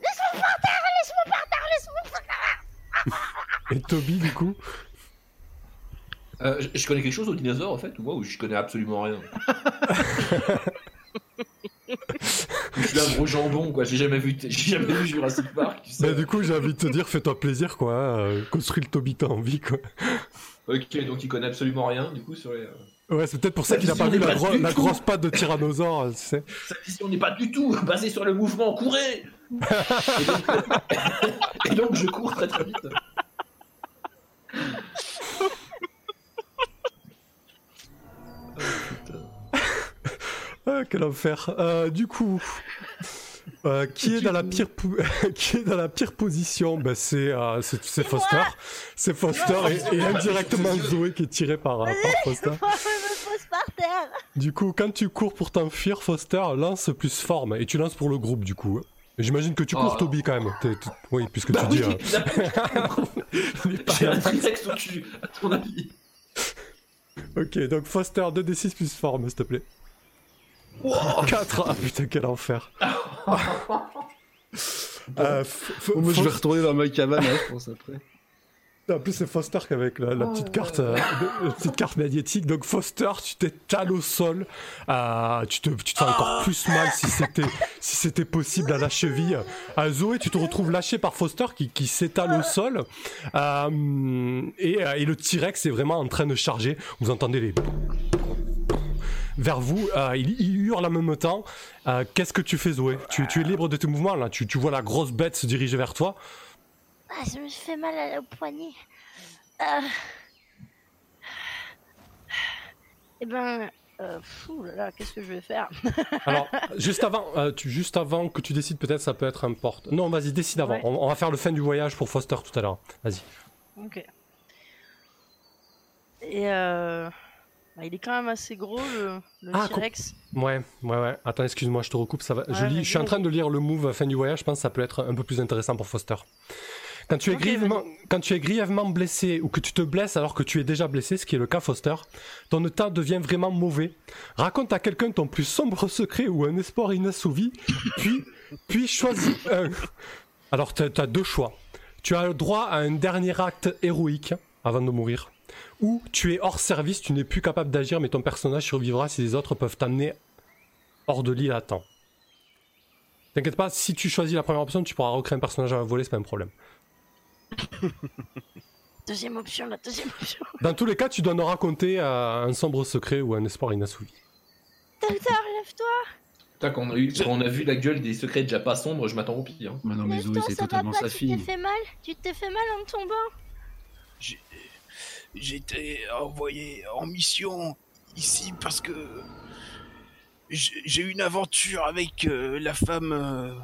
Laisse-moi par terre Laisse-moi par terre Laisse-moi par terre Et Toby, du coup Euh, je, je connais quelque chose aux dinosaures en fait, ou moi, ou je connais absolument rien. je suis un gros jambon, quoi. J'ai jamais vu, j'ai jamais vu Jurassic Park. Tu sais. Bah, du coup, j'ai envie de te dire, fais-toi plaisir, quoi. euh, construis le Toby t'as envie, quoi. Ok, donc il connaît absolument rien, du coup, sur les. Ouais, c'est peut-être pour ça qu'il a pas vu la, pas gro- du la tout. grosse patte de tyrannosaure, euh, tu sais. Sa vision n'est pas du tout basée sur le mouvement, courez et, donc, et donc, je cours très très vite. Oh, putain. Ah, quel enfer. Euh, du coup, euh, qui est dans la pire qui est dans la pire position? Ben c'est euh, Foster. C'est Foster et, et indirectement Zoé qui est tiré par, euh, par Foster. Oh, je me pose par terre. Du coup, quand tu cours pour t'enfuir, Foster lance plus forme et tu lances pour le groupe du coup. J'imagine que tu cours Oh. Toby quand même. Oui, puisque Bah tu oui, dis. euh. J'ai un Trisex au-dessus, à ton avis. Ok, donc Foster 2d6 plus forme, s'il te plaît. 4 Ah putain, quel enfer. Euh, Moi, je vais retourner dans ma cabane, hein, je pense après. En plus, c'est Foster qu'avec la, la petite carte, euh, la petite carte magnétique. Donc, Foster, tu t'étales au sol. Euh, tu, te, tu te fais encore plus mal si c'était si c'était possible à la cheville. Euh, Zoé, tu te retrouves lâché par Foster qui, qui s'étale au sol. Euh, et, euh, et le T-Rex est vraiment en train de charger. Vous entendez les vers vous, euh, il, il hurle en même temps. Euh, Qu'est-ce que tu fais, Zoé? Tu, tu es libre de tes mouvements là. Tu, tu vois la grosse bête se diriger vers toi. Ah, je me fais mal à la- au poignet. Ah. Eh ben, euh, fou là là, qu'est-ce que je vais faire? Alors, juste avant, euh, tu, juste avant que tu décides, peut-être ça peut être un porte. Non, vas-y, décide avant. Ouais. On, on va faire le fin du voyage pour Foster tout à l'heure. Vas-y. Ok. Et euh... bah, il est quand même assez gros le, le Ah, T-Rex. Ouais, ouais, ouais. Attends, excuse-moi, je te recoupe. Ça va. je, lis, je suis en train de lire le move fin du voyage. Je pense que ça peut être un peu plus intéressant pour Foster. Quand tu, es grièvement, quand tu es grièvement blessé ou que tu te blesses alors que tu es déjà blessé, ce qui est le cas Foster, ton état devient vraiment mauvais. Raconte à quelqu'un ton plus sombre secret ou un espoir inassouvi, puis, puis choisis un. Alors, tu as deux choix. Tu as le droit à un dernier acte héroïque avant de mourir. Ou tu es hors service, tu n'es plus capable d'agir, mais ton personnage survivra si les autres peuvent t'amener hors de l'île à temps. T'inquiète pas, si tu choisis la première option, tu pourras recréer un personnage à voler, c'est pas un problème. Deuxième option, la deuxième option. Dans tous les cas, tu dois nous raconter euh, un sombre secret ou un espoir inassouvi. Docteur, lève-toi. Putain, quand on, a eu, quand on a vu la gueule des secrets déjà pas sombres, je m'attends au pire. hein. Mais non, mais Zoé, Lève-toi, c'est ça va totalement pas, sa tu t'es fille. fait mal Tu t'es fait mal en tombant J'ai été envoyé en mission ici parce que j'ai j'ai eu une aventure avec euh, la femme euh,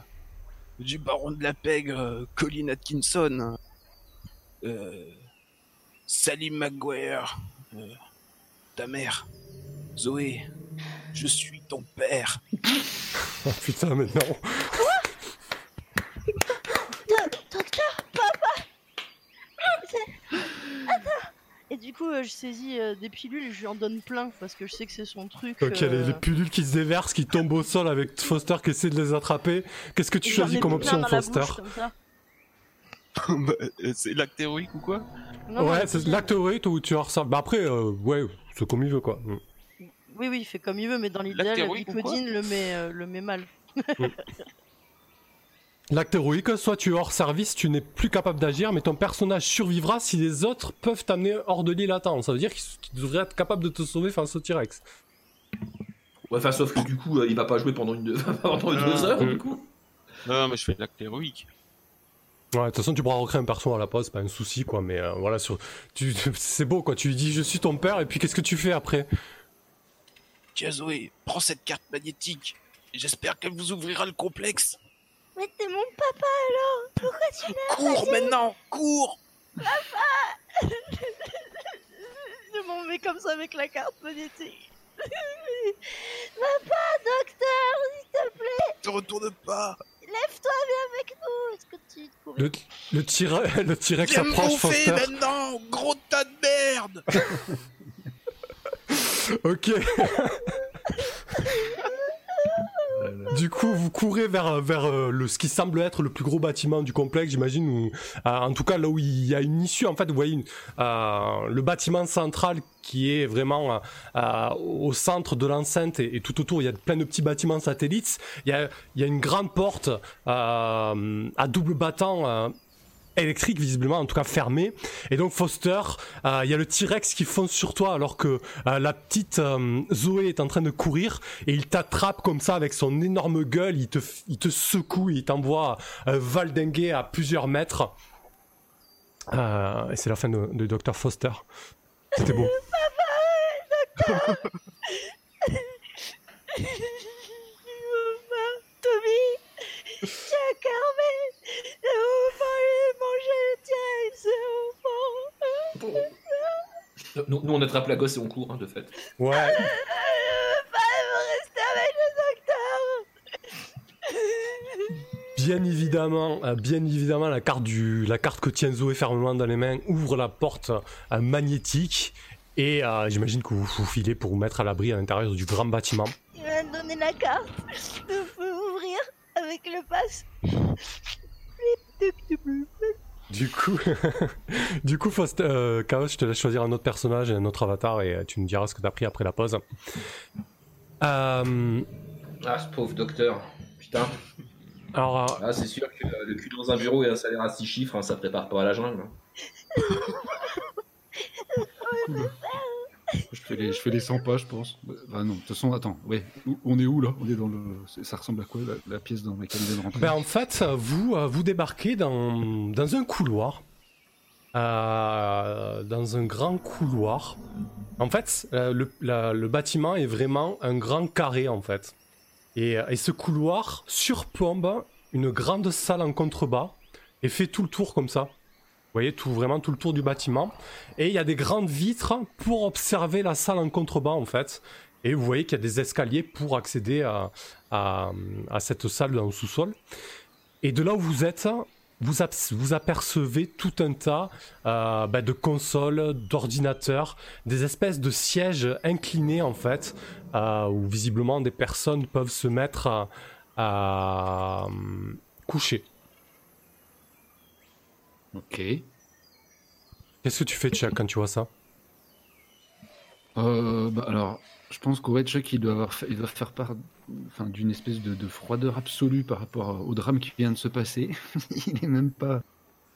du baron de la pègre, euh, Colin Atkinson. Euh, Salim Maguire, euh, ta mère, Zoé, je suis ton père. Oh putain, mais non. Do- Docteur, papa Attends Et du coup, euh, je saisis euh, des pilules et je lui en donne plein parce que je sais que c'est son truc. Ok, les, euh, les pilules qui se déversent, qui tombent au sol avec Foster qui essaie de les attraper. Qu'est-ce que tu et choisis comme option, Foster bouche, comme ça. Bah, euh, c'est l'acte héroïque ou quoi Non, Ouais, c'est l'acte héroïque ou tu ressors. Bah après, euh, ouais, c'est comme il veut quoi. Mm. Oui, oui, il fait comme il veut, mais dans l'idéal, Vicodine le met, euh, le met mal. L'acte héroïque, soit tu es hors service, tu n'es plus capable d'agir, mais ton personnage survivra si les autres peuvent t'amener hors de l'île à temps. Ça veut dire qu'il qu'il devrait être capable de te sauver face au T-Rex. Ouais, enfin, sauf que du coup, euh, il va pas jouer pendant, une, pendant deux heures, Mm. du coup. Non, mais je fais l'acte héroïque. Ouais, de toute façon, tu pourras recréer un perso à la pause, c'est pas un souci, quoi. Mais euh, voilà, sur... tu... c'est beau, quoi. Tu lui dis, je suis ton père, et puis qu'est-ce que tu fais après? Tiens Zoé, prends cette carte magnétique. J'espère qu'elle vous ouvrira le complexe. Mais t'es mon papa alors Pourquoi tu l'as Cours maintenant, cours Je m'en vais comme ça avec la carte magnétique. Papa, docteur, s'il te plaît Ne retourne pas Lève-toi, viens avec nous Est-ce que tu courais Le, le T-Rex le T-Rex Foster. maintenant, gros tas de merde Ok. du coup, vous courez vers, vers euh, le, ce qui semble être le plus gros bâtiment du complexe, j'imagine, euh, en tout cas là où il y a une issue. En fait, vous voyez euh, le bâtiment central qui est vraiment euh, euh, au centre de l'enceinte et, tout autour, il y a plein de petits bâtiments satellites. Il y a, il y a une grande porte euh, à double battant. Électrique visiblement en tout cas fermée et donc Foster euh, il y a le T-Rex qui fonce sur toi alors que euh, la petite euh, Zoé est en train de courir et il t'attrape comme ça avec son énorme gueule, il te, il te secoue, il t'envoie valdinguer à plusieurs mètres. Et c'est la fin de, de Dr Foster. C'était beau. Nous, nous, on attrape la gosse et on court, hein, de fait. Ouais. Pas vous rester avec le docteur. Bien évidemment, bien évidemment, la carte du, la carte que tient Zoé fermement dans les mains ouvre la porte euh, magnétique et euh, j'imagine que vous vous filez pour vous mettre à l'abri à l'intérieur du grand bâtiment. Il m'a donné la carte. Vous pouvez ouvrir avec le pass. Du coup, du coup, Foster, euh, Chaos, je te laisse choisir un autre personnage et un autre avatar et euh, tu me diras ce que t'as pris après la pause. Euh, Ah, ce pauvre docteur. Putain. alors, euh, Ah, c'est sûr que euh, le cul dans un bureau et un salaire à 6 chiffres, hein, ça prépare pas à la jungle. hein. Je fais les, je fais les 100 pas, je pense. Enfin, non, de toute façon, attends, ouais. On est où là? On est dans le. Ça ressemble à quoi la, pièce dans laquelle vient de rentrer? Ben, en fait, vous, euh, vous débarquez dans, dans un couloir. euh, dans un grand couloir. En fait, euh, le, le bâtiment est vraiment un grand carré, en fait. Et, et ce couloir surplombe une grande salle en contrebas et fait tout le tour comme ça. Vous voyez, tout, vraiment tout le tour du bâtiment. Et il y a des grandes vitres pour observer la salle en contrebas, en fait. Et vous voyez qu'il y a des escaliers pour accéder à, à, à cette salle dans le sous-sol. Et de là où vous êtes, vous, vous apercevez tout un tas euh, bah, de consoles, d'ordinateurs, des espèces de sièges inclinés en fait, euh, où visiblement des personnes peuvent se mettre à, à, euh, coucher. Ok. Qu'est-ce que tu fais, Chuck, quand tu vois ça? Euh, bah, alors, je pense qu'au ouais, Chuck, il doit, avoir fait- il doit faire part enfin, d'une espèce de, de froideur absolue par rapport au drame qui vient de se passer. il est même pas.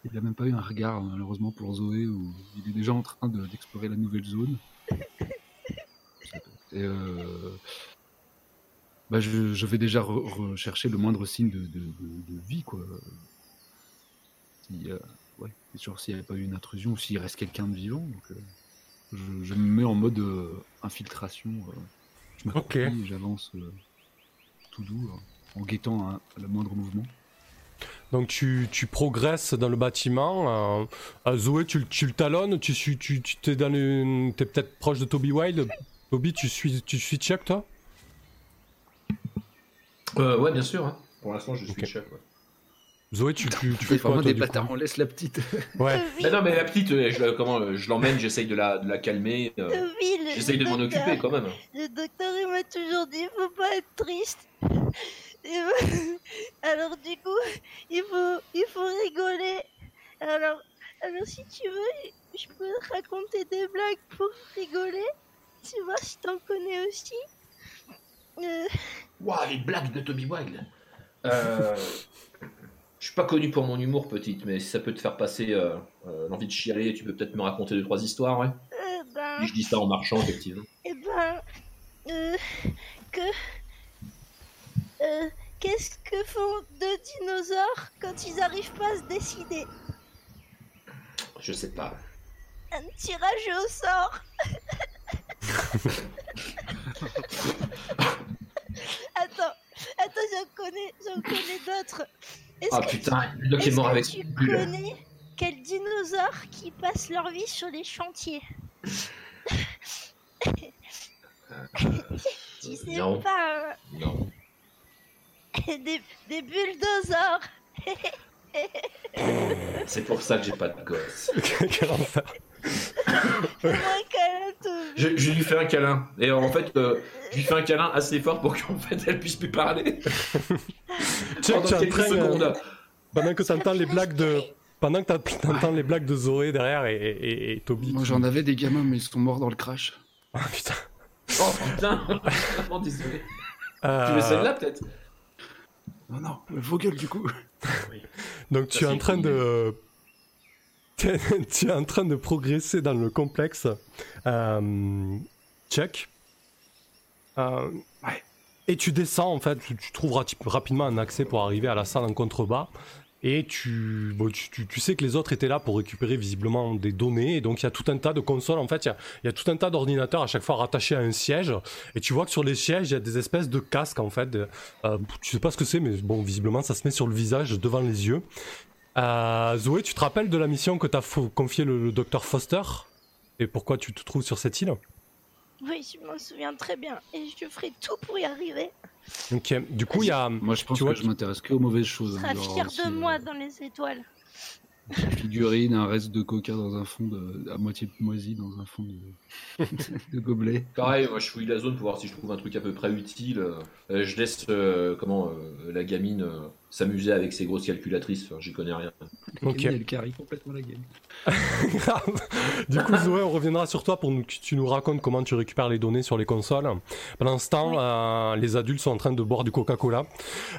Il n'a même pas eu un regard, malheureusement, pour Zoé, où il est déjà en train de- d'explorer la nouvelle zone. Et euh, bah, je, je vais déjà re- rechercher le moindre signe de, vie, quoi. Si, euh, ouais, c'est sûr s'il n'y avait pas eu une intrusion ou s'il reste quelqu'un de vivant. Donc, euh, je, je me mets en mode euh, infiltration. euh, je m'accroupis j'avance euh, tout doux, euh, en guettant un- le moindre mouvement. Donc tu, tu progresses dans le bâtiment. euh, euh, Zoé, tu, le- tu le talonnes. Tu suis, tu, tu t'es dans le, t'es peut-être proche de Toby Wild. Toby, tu suis, tu suis Chuck, toi? Euh, ouais, bien sûr. hein. Pour l'instant, je suis Ok. Chuck. ouais. Zoé, tu, tu, tu fais quoi toi, des du coup bâtards, on laisse la petite. Ouais. Mais non, mais la petite, euh, je, comment, euh, je l'emmène, j'essaye de la, de la calmer. euh, Tommy, j'essaye de m'en occuper quand même. Le docteur, il m'a toujours dit, faut pas être triste. Et ben, alors du coup, il faut, il faut rigoler. Alors, alors si tu veux, je peux te raconter des blagues pour rigoler. Tu vois si t'en connais aussi. Euh, Waouh, les blagues de Toby Wild. Euh, je suis pas connu pour mon humour, petite, mais si ça peut te faire passer euh, euh, l'envie de chialer, tu peux peut-être me raconter deux trois histoires, ouais. euh, ben, Et je dis ça en marchant, effectivement. eh ben, euh, que, qu'est-ce que font deux dinosaures quand ils arrivent pas à se décider? Je sais pas. Un tirage au sort. attends, attends, j'en connais, j'en connais d'autres. Est-ce Ah que putain, le est mort que avec tu connais quels dinosaures qui passent leur vie sur les chantiers Tu sais non. pas, Non. hein des, des bulldozers. C'est pour ça que j'ai pas de gosse. Je, je lui fais un câlin. Et en fait, euh, je lui fais un câlin assez fort pour qu'en fait elle puisse plus parler. Tu Pendant quelques train, euh, secondes. pendant que tu entends les blagues de. Pendant que tu entends les blagues de Zoé derrière et, et, et Toby. Moi j'en avais des gamins, mais ils sont morts dans le crash. Ah putain. Oh putain, vraiment désolé. Euh, Tu veux celle-là peut-être? Non, non, vos gueules du coup. Donc tu es en train cool. de. tu es en train de progresser dans le complexe. Euh, check. Euh. Et tu descends en fait, tu, tu trouves rapidement un accès pour arriver à la salle en contrebas. Et tu, tu, sais que les autres étaient là pour récupérer visiblement des données. Et donc il y a tout un tas de consoles. En fait, il y a, il y a tout un tas d'ordinateurs à chaque fois rattachés à un siège. Et tu vois que sur les sièges, il y a des espèces de casques en fait. de- euh, tu sais pas ce que c'est, mais bon, visiblement ça se met sur le visage devant les yeux. Euh, Zoé, tu te rappelles de la mission que t'as fo- confié le, le docteur Foster? Et pourquoi tu te trouves sur cette île? Oui, je m'en souviens très bien. Et je ferai tout pour y arriver. Ok, du coup, il y a. Moi je pense Tu vois, que je m'intéresse que aux mauvaises choses. Tu seras hein, fier de euh, moi dans les étoiles. Une figurine, un reste de coca dans un fond de, à moitié moisi dans un fond de, de gobelet. Pareil, moi je fouille la zone pour voir si je trouve un truc à peu près utile. Euh, je laisse euh, comment euh, la gamine euh, s'amuser avec ses grosses calculatrices. Enfin, J'y connais rien. Ok. Elle carry complètement la game. Grave. du coup, Zoé, on reviendra sur toi pour nous- que tu nous racontes comment tu récupères les données sur les consoles. Pendant ce temps, Oui. euh, les adultes sont en train de boire du Coca-Cola.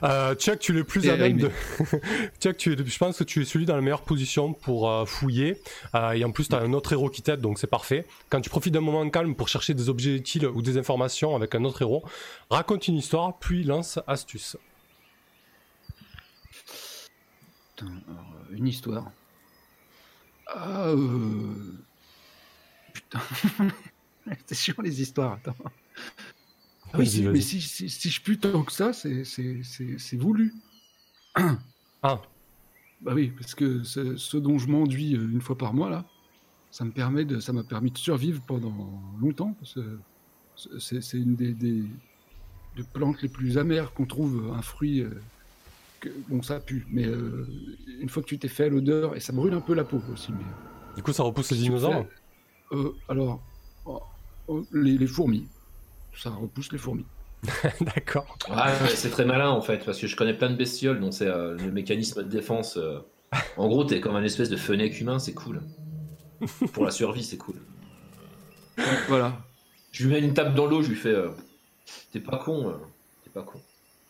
Euh, Chuck, tu es le plus à même de. Chuck, tu es, je pense que tu es celui dans la meilleure position pour euh, fouiller. Euh, et en plus, tu as un autre héros qui t'aide, donc c'est parfait. Quand tu profites d'un moment calme pour chercher des objets utiles ou des informations avec un autre héros, raconte une histoire, puis lance astuce. Putain, alors, euh, une histoire. Ah, euh... Putain. c'est chiant les histoires, attends. Ah oui, mais si, si, si je pue tant que ça, c'est- voulu. Ah, Bah oui, parce que ce, dont je m'enduis euh, une fois par mois, là, ça me permet de, ça m'a permis de survivre pendant longtemps, c'est une des, des, des plantes les plus amères qu'on trouve, un fruit, euh, que, bon ça pue, mais euh, une fois que tu t'es fait à l'odeur, et ça brûle un peu la peau aussi, mais... du coup, ça repousse les dinosaures Euh, alors, oh, oh, les, les fourmis, ça repousse les fourmis. D'accord. Ouais, mais c'est très malin en fait, parce que je connais plein de bestioles dont c'est euh, le mécanisme de défense. euh. En gros, t'es comme un espèce de fenêtre humain, c'est cool. Pour la survie, c'est cool. Voilà. Je lui mets une tape dans l'eau, je lui fais. euh, T'es pas con, euh, t'es pas con.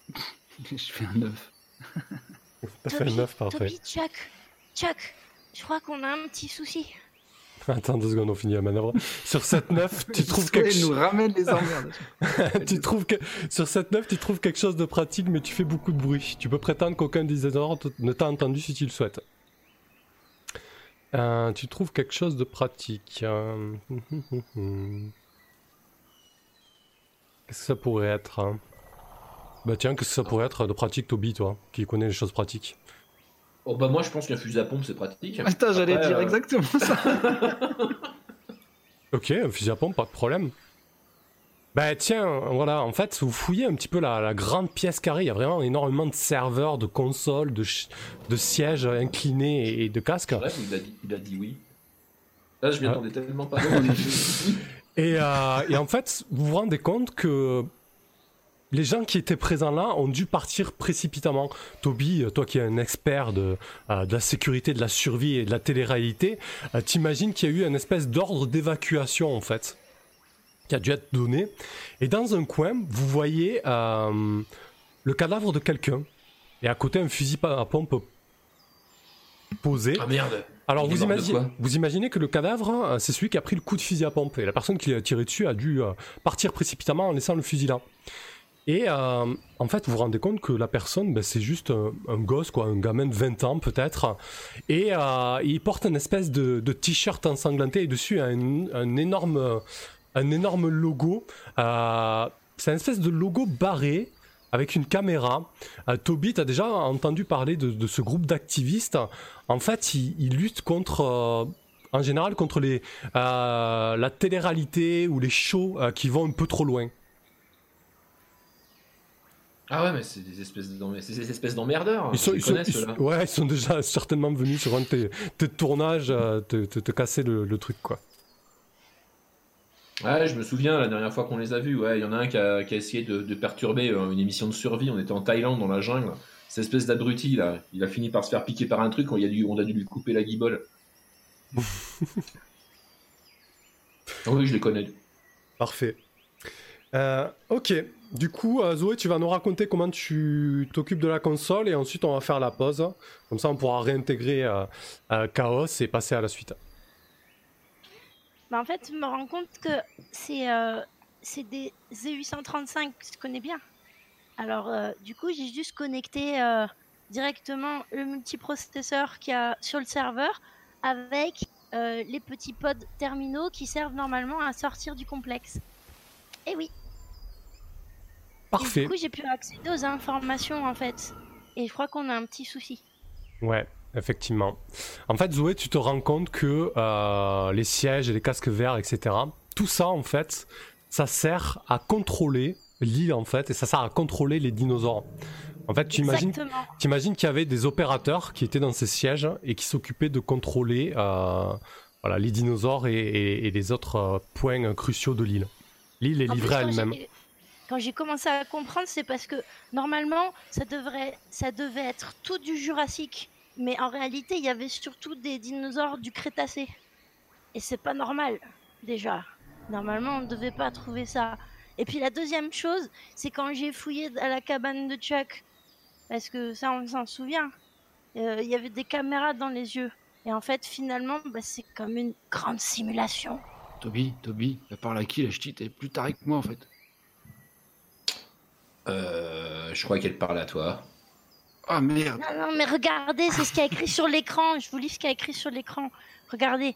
je fais un œuf. T'as fait un neuf, parfait. Toby, Chuck, Chuck, je crois qu'on a un petit souci. Attends deux secondes, on finit la manœuvre. Sur cette neuf, tu trouves quelque elle nous chose. ramène les emmerdes. tu trouves que... Sur cette neuf, tu trouves quelque chose de pratique, mais tu fais beaucoup de bruit. Tu peux prétendre qu'aucun des t- ne t'a entendu si tu le souhaites. Euh, tu trouves quelque chose de pratique. euh, Qu'est-ce que ça pourrait être hein? Bah tiens, qu'est-ce que ça pourrait être de pratique, Toby, toi, qui connais les choses pratiques Oh bah moi je pense qu'un fusil à pompe c'est pratique. Attends, j'allais dire euh, exactement ça. Ok, un fusil à pompe, pas de problème. Bah tiens, voilà, en fait, vous fouillez un petit peu la, la grande pièce carrée, il y a vraiment énormément de serveurs, de consoles, de, de sièges inclinés et, et de casques. Il a dit, il a dit oui. Là je m'y Ah. attendais tellement pas. Et, euh, et en fait, vous vous rendez compte que les gens qui étaient présents là ont dû partir précipitamment. Toby, toi qui es un expert de, euh, de la sécurité, de la survie et de la télé-réalité, euh, t'imagines qu'il y a eu une espèce d'ordre d'évacuation en fait, qui a dû être donné. Et dans un coin, vous voyez euh, le cadavre de quelqu'un. Et à côté, un fusil à pompe posé. Ah merde. Alors vous, imaginez, quoi vous imaginez que le cadavre, euh, c'est celui qui a pris le coup de fusil à pompe. Et la personne qui l'a tiré dessus a dû euh, partir précipitamment en laissant le fusil là. Et euh, en fait, vous vous rendez compte que la personne, ben, c'est juste un, un gosse, quoi, un gamin de 20 ans peut-être. Et euh, il porte une espèce de, t-shirt ensanglanté et dessus un, un énorme, un énorme logo. Euh, c'est une espèce de logo barré avec une caméra. Toby, tu as déjà entendu parler de, ce groupe d'activistes. En fait, ils, ils luttent contre, en général, contre les, la télé-réalité ou les shows qui vont un peu trop loin. Ah ouais mais c'est des espèces d'emmerdeurs. D'emmerdeurs. Ils sont, ils les sont- ils ouais, ils sont déjà certainement venus sur un de tes, tes tournages te, te- te casser le, le truc, quoi. Ouais, je me souviens la dernière fois qu'on les a vus. Ouais, il y en a un qui a, qui a essayé de, de perturber euh, une émission de survie. On était en Thaïlande dans la jungle. Cette espèce d'abruti là, il a fini par se faire piquer par un truc. On, il a dû, on a dû lui couper la guibole. Ah oui, je les connais. Parfait. Euh, ok, du coup, euh, Zoé, tu vas nous raconter comment tu t'occupes de la console et ensuite on va faire la pause. Comme ça, on pourra réintégrer euh, euh, Chaos et passer à la suite. Bah, en fait, je me rends compte que c'est des Z835 que je connais bien. Alors, du coup, j'ai juste connecté directement le multiprocesseur qu'il y a sur le serveur avec les petits pods terminaux qui servent normalement à sortir du complexe. Et oui. Et Parfait. du coup, j'ai pu accéder aux informations en fait. Et je crois qu'on a un petit souci. Ouais, effectivement. En fait, Zoé, tu te rends compte que euh, les sièges et les casques verts, etc., tout ça, en fait, ça sert à contrôler l'île, en fait, et ça sert à contrôler les dinosaures. En fait, tu imagines. T'imagines qu'il y avait des opérateurs qui étaient dans ces sièges et qui s'occupaient de contrôler euh, voilà, les dinosaures et, et- et les autres euh, points cruciaux de l'île. L'île est livrée à elle-même. Quand j'ai commencé à comprendre, c'est parce que normalement, ça devrait, ça devait être tout du Jurassique, mais en réalité, il y avait surtout des dinosaures du Crétacé. Et c'est pas normal, déjà. Normalement, on ne devait pas trouver ça. Et puis la deuxième chose, c'est quand j'ai fouillé à la cabane de Chuck, parce que ça, on s'en souvient. euh, Il y avait des caméras dans les yeux. Et en fait, finalement, bah, c'est comme une grande simulation. Toby, Toby, elle parle à qui la Elle est plus tarée que moi en fait. Euh, je crois qu'elle parle à toi. Ah merde Non, non, mais regardez, c'est ce qu'il y a écrit sur l'écran. Je vous lis ce qu'il y a écrit sur l'écran. Regardez.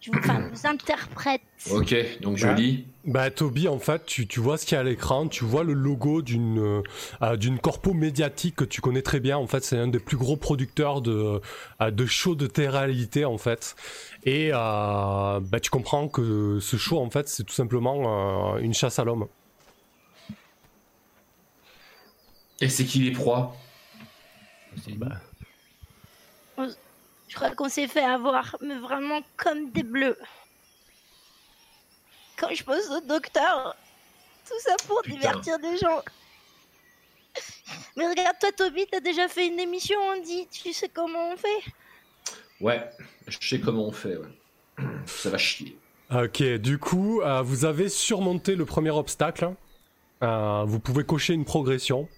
Je vous, enfin, je vous interprète. Ok, donc je Ouais. lis. Bah Toby, en fait, tu, tu vois ce qu'il y a à l'écran, tu vois le logo d'une euh, euh, d'une corpo médiatique que tu connais très bien. En fait, c'est un des plus gros producteurs de euh, de shows de télé-réalité en fait. Et euh, bah, tu comprends que ce show en fait, c'est tout simplement euh, une chasse à l'homme. Et c'est qui les proies C'est- Bah. Je crois qu'on s'est fait avoir, mais vraiment comme des bleus. Quand je pose au docteur, tout ça pour Putain. divertir des gens. Mais regarde, toi, Toby, t'as déjà fait une émission, on dit. Tu sais comment on fait? Ouais, je sais comment on fait. Ouais. Ça va chier. Ok, du coup, euh, vous avez surmonté le premier obstacle. Euh, vous pouvez cocher une progression.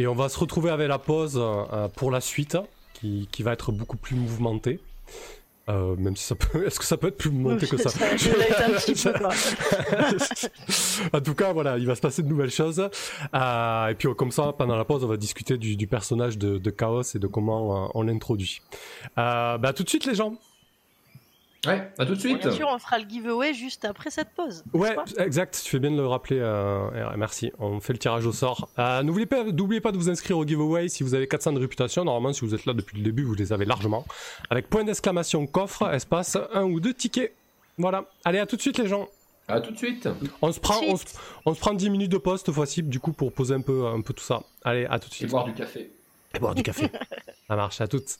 Et on va se retrouver avec la pause euh, pour la suite, qui, qui va être beaucoup plus mouvementée. Euh, même si ça peut. Est-ce que ça peut être plus mouvementé que ça? Un petit peu, en tout cas, voilà, il va se passer de nouvelles choses. Euh, et puis, comme ça, pendant la pause, on va discuter du, du personnage de, de Chaos et de comment euh, on l'introduit. Bah, tout de suite, les gens. Ouais, à tout de suite. Bien sûr, on fera le giveaway juste après cette pause. Ouais, exact. Tu fais bien de le rappeler. euh, merci. On fait le tirage au sort. Euh, N'oubliez pas, n'oubliez pas de vous inscrire au giveaway si vous avez 400 de réputation. Normalement, si vous êtes là depuis le début, vous les avez largement. Avec point d'exclamation coffre, espace, un ou deux tickets. Voilà. Allez, à tout de suite, les gens. À tout de suite. On se prend, on se, Suite. on se prend 10 minutes de pause cette fois-ci, du coup, pour poser un peu, un peu tout ça. Allez, à tout de Et suite. boire du café. Et boire du café. ça marche. À toutes.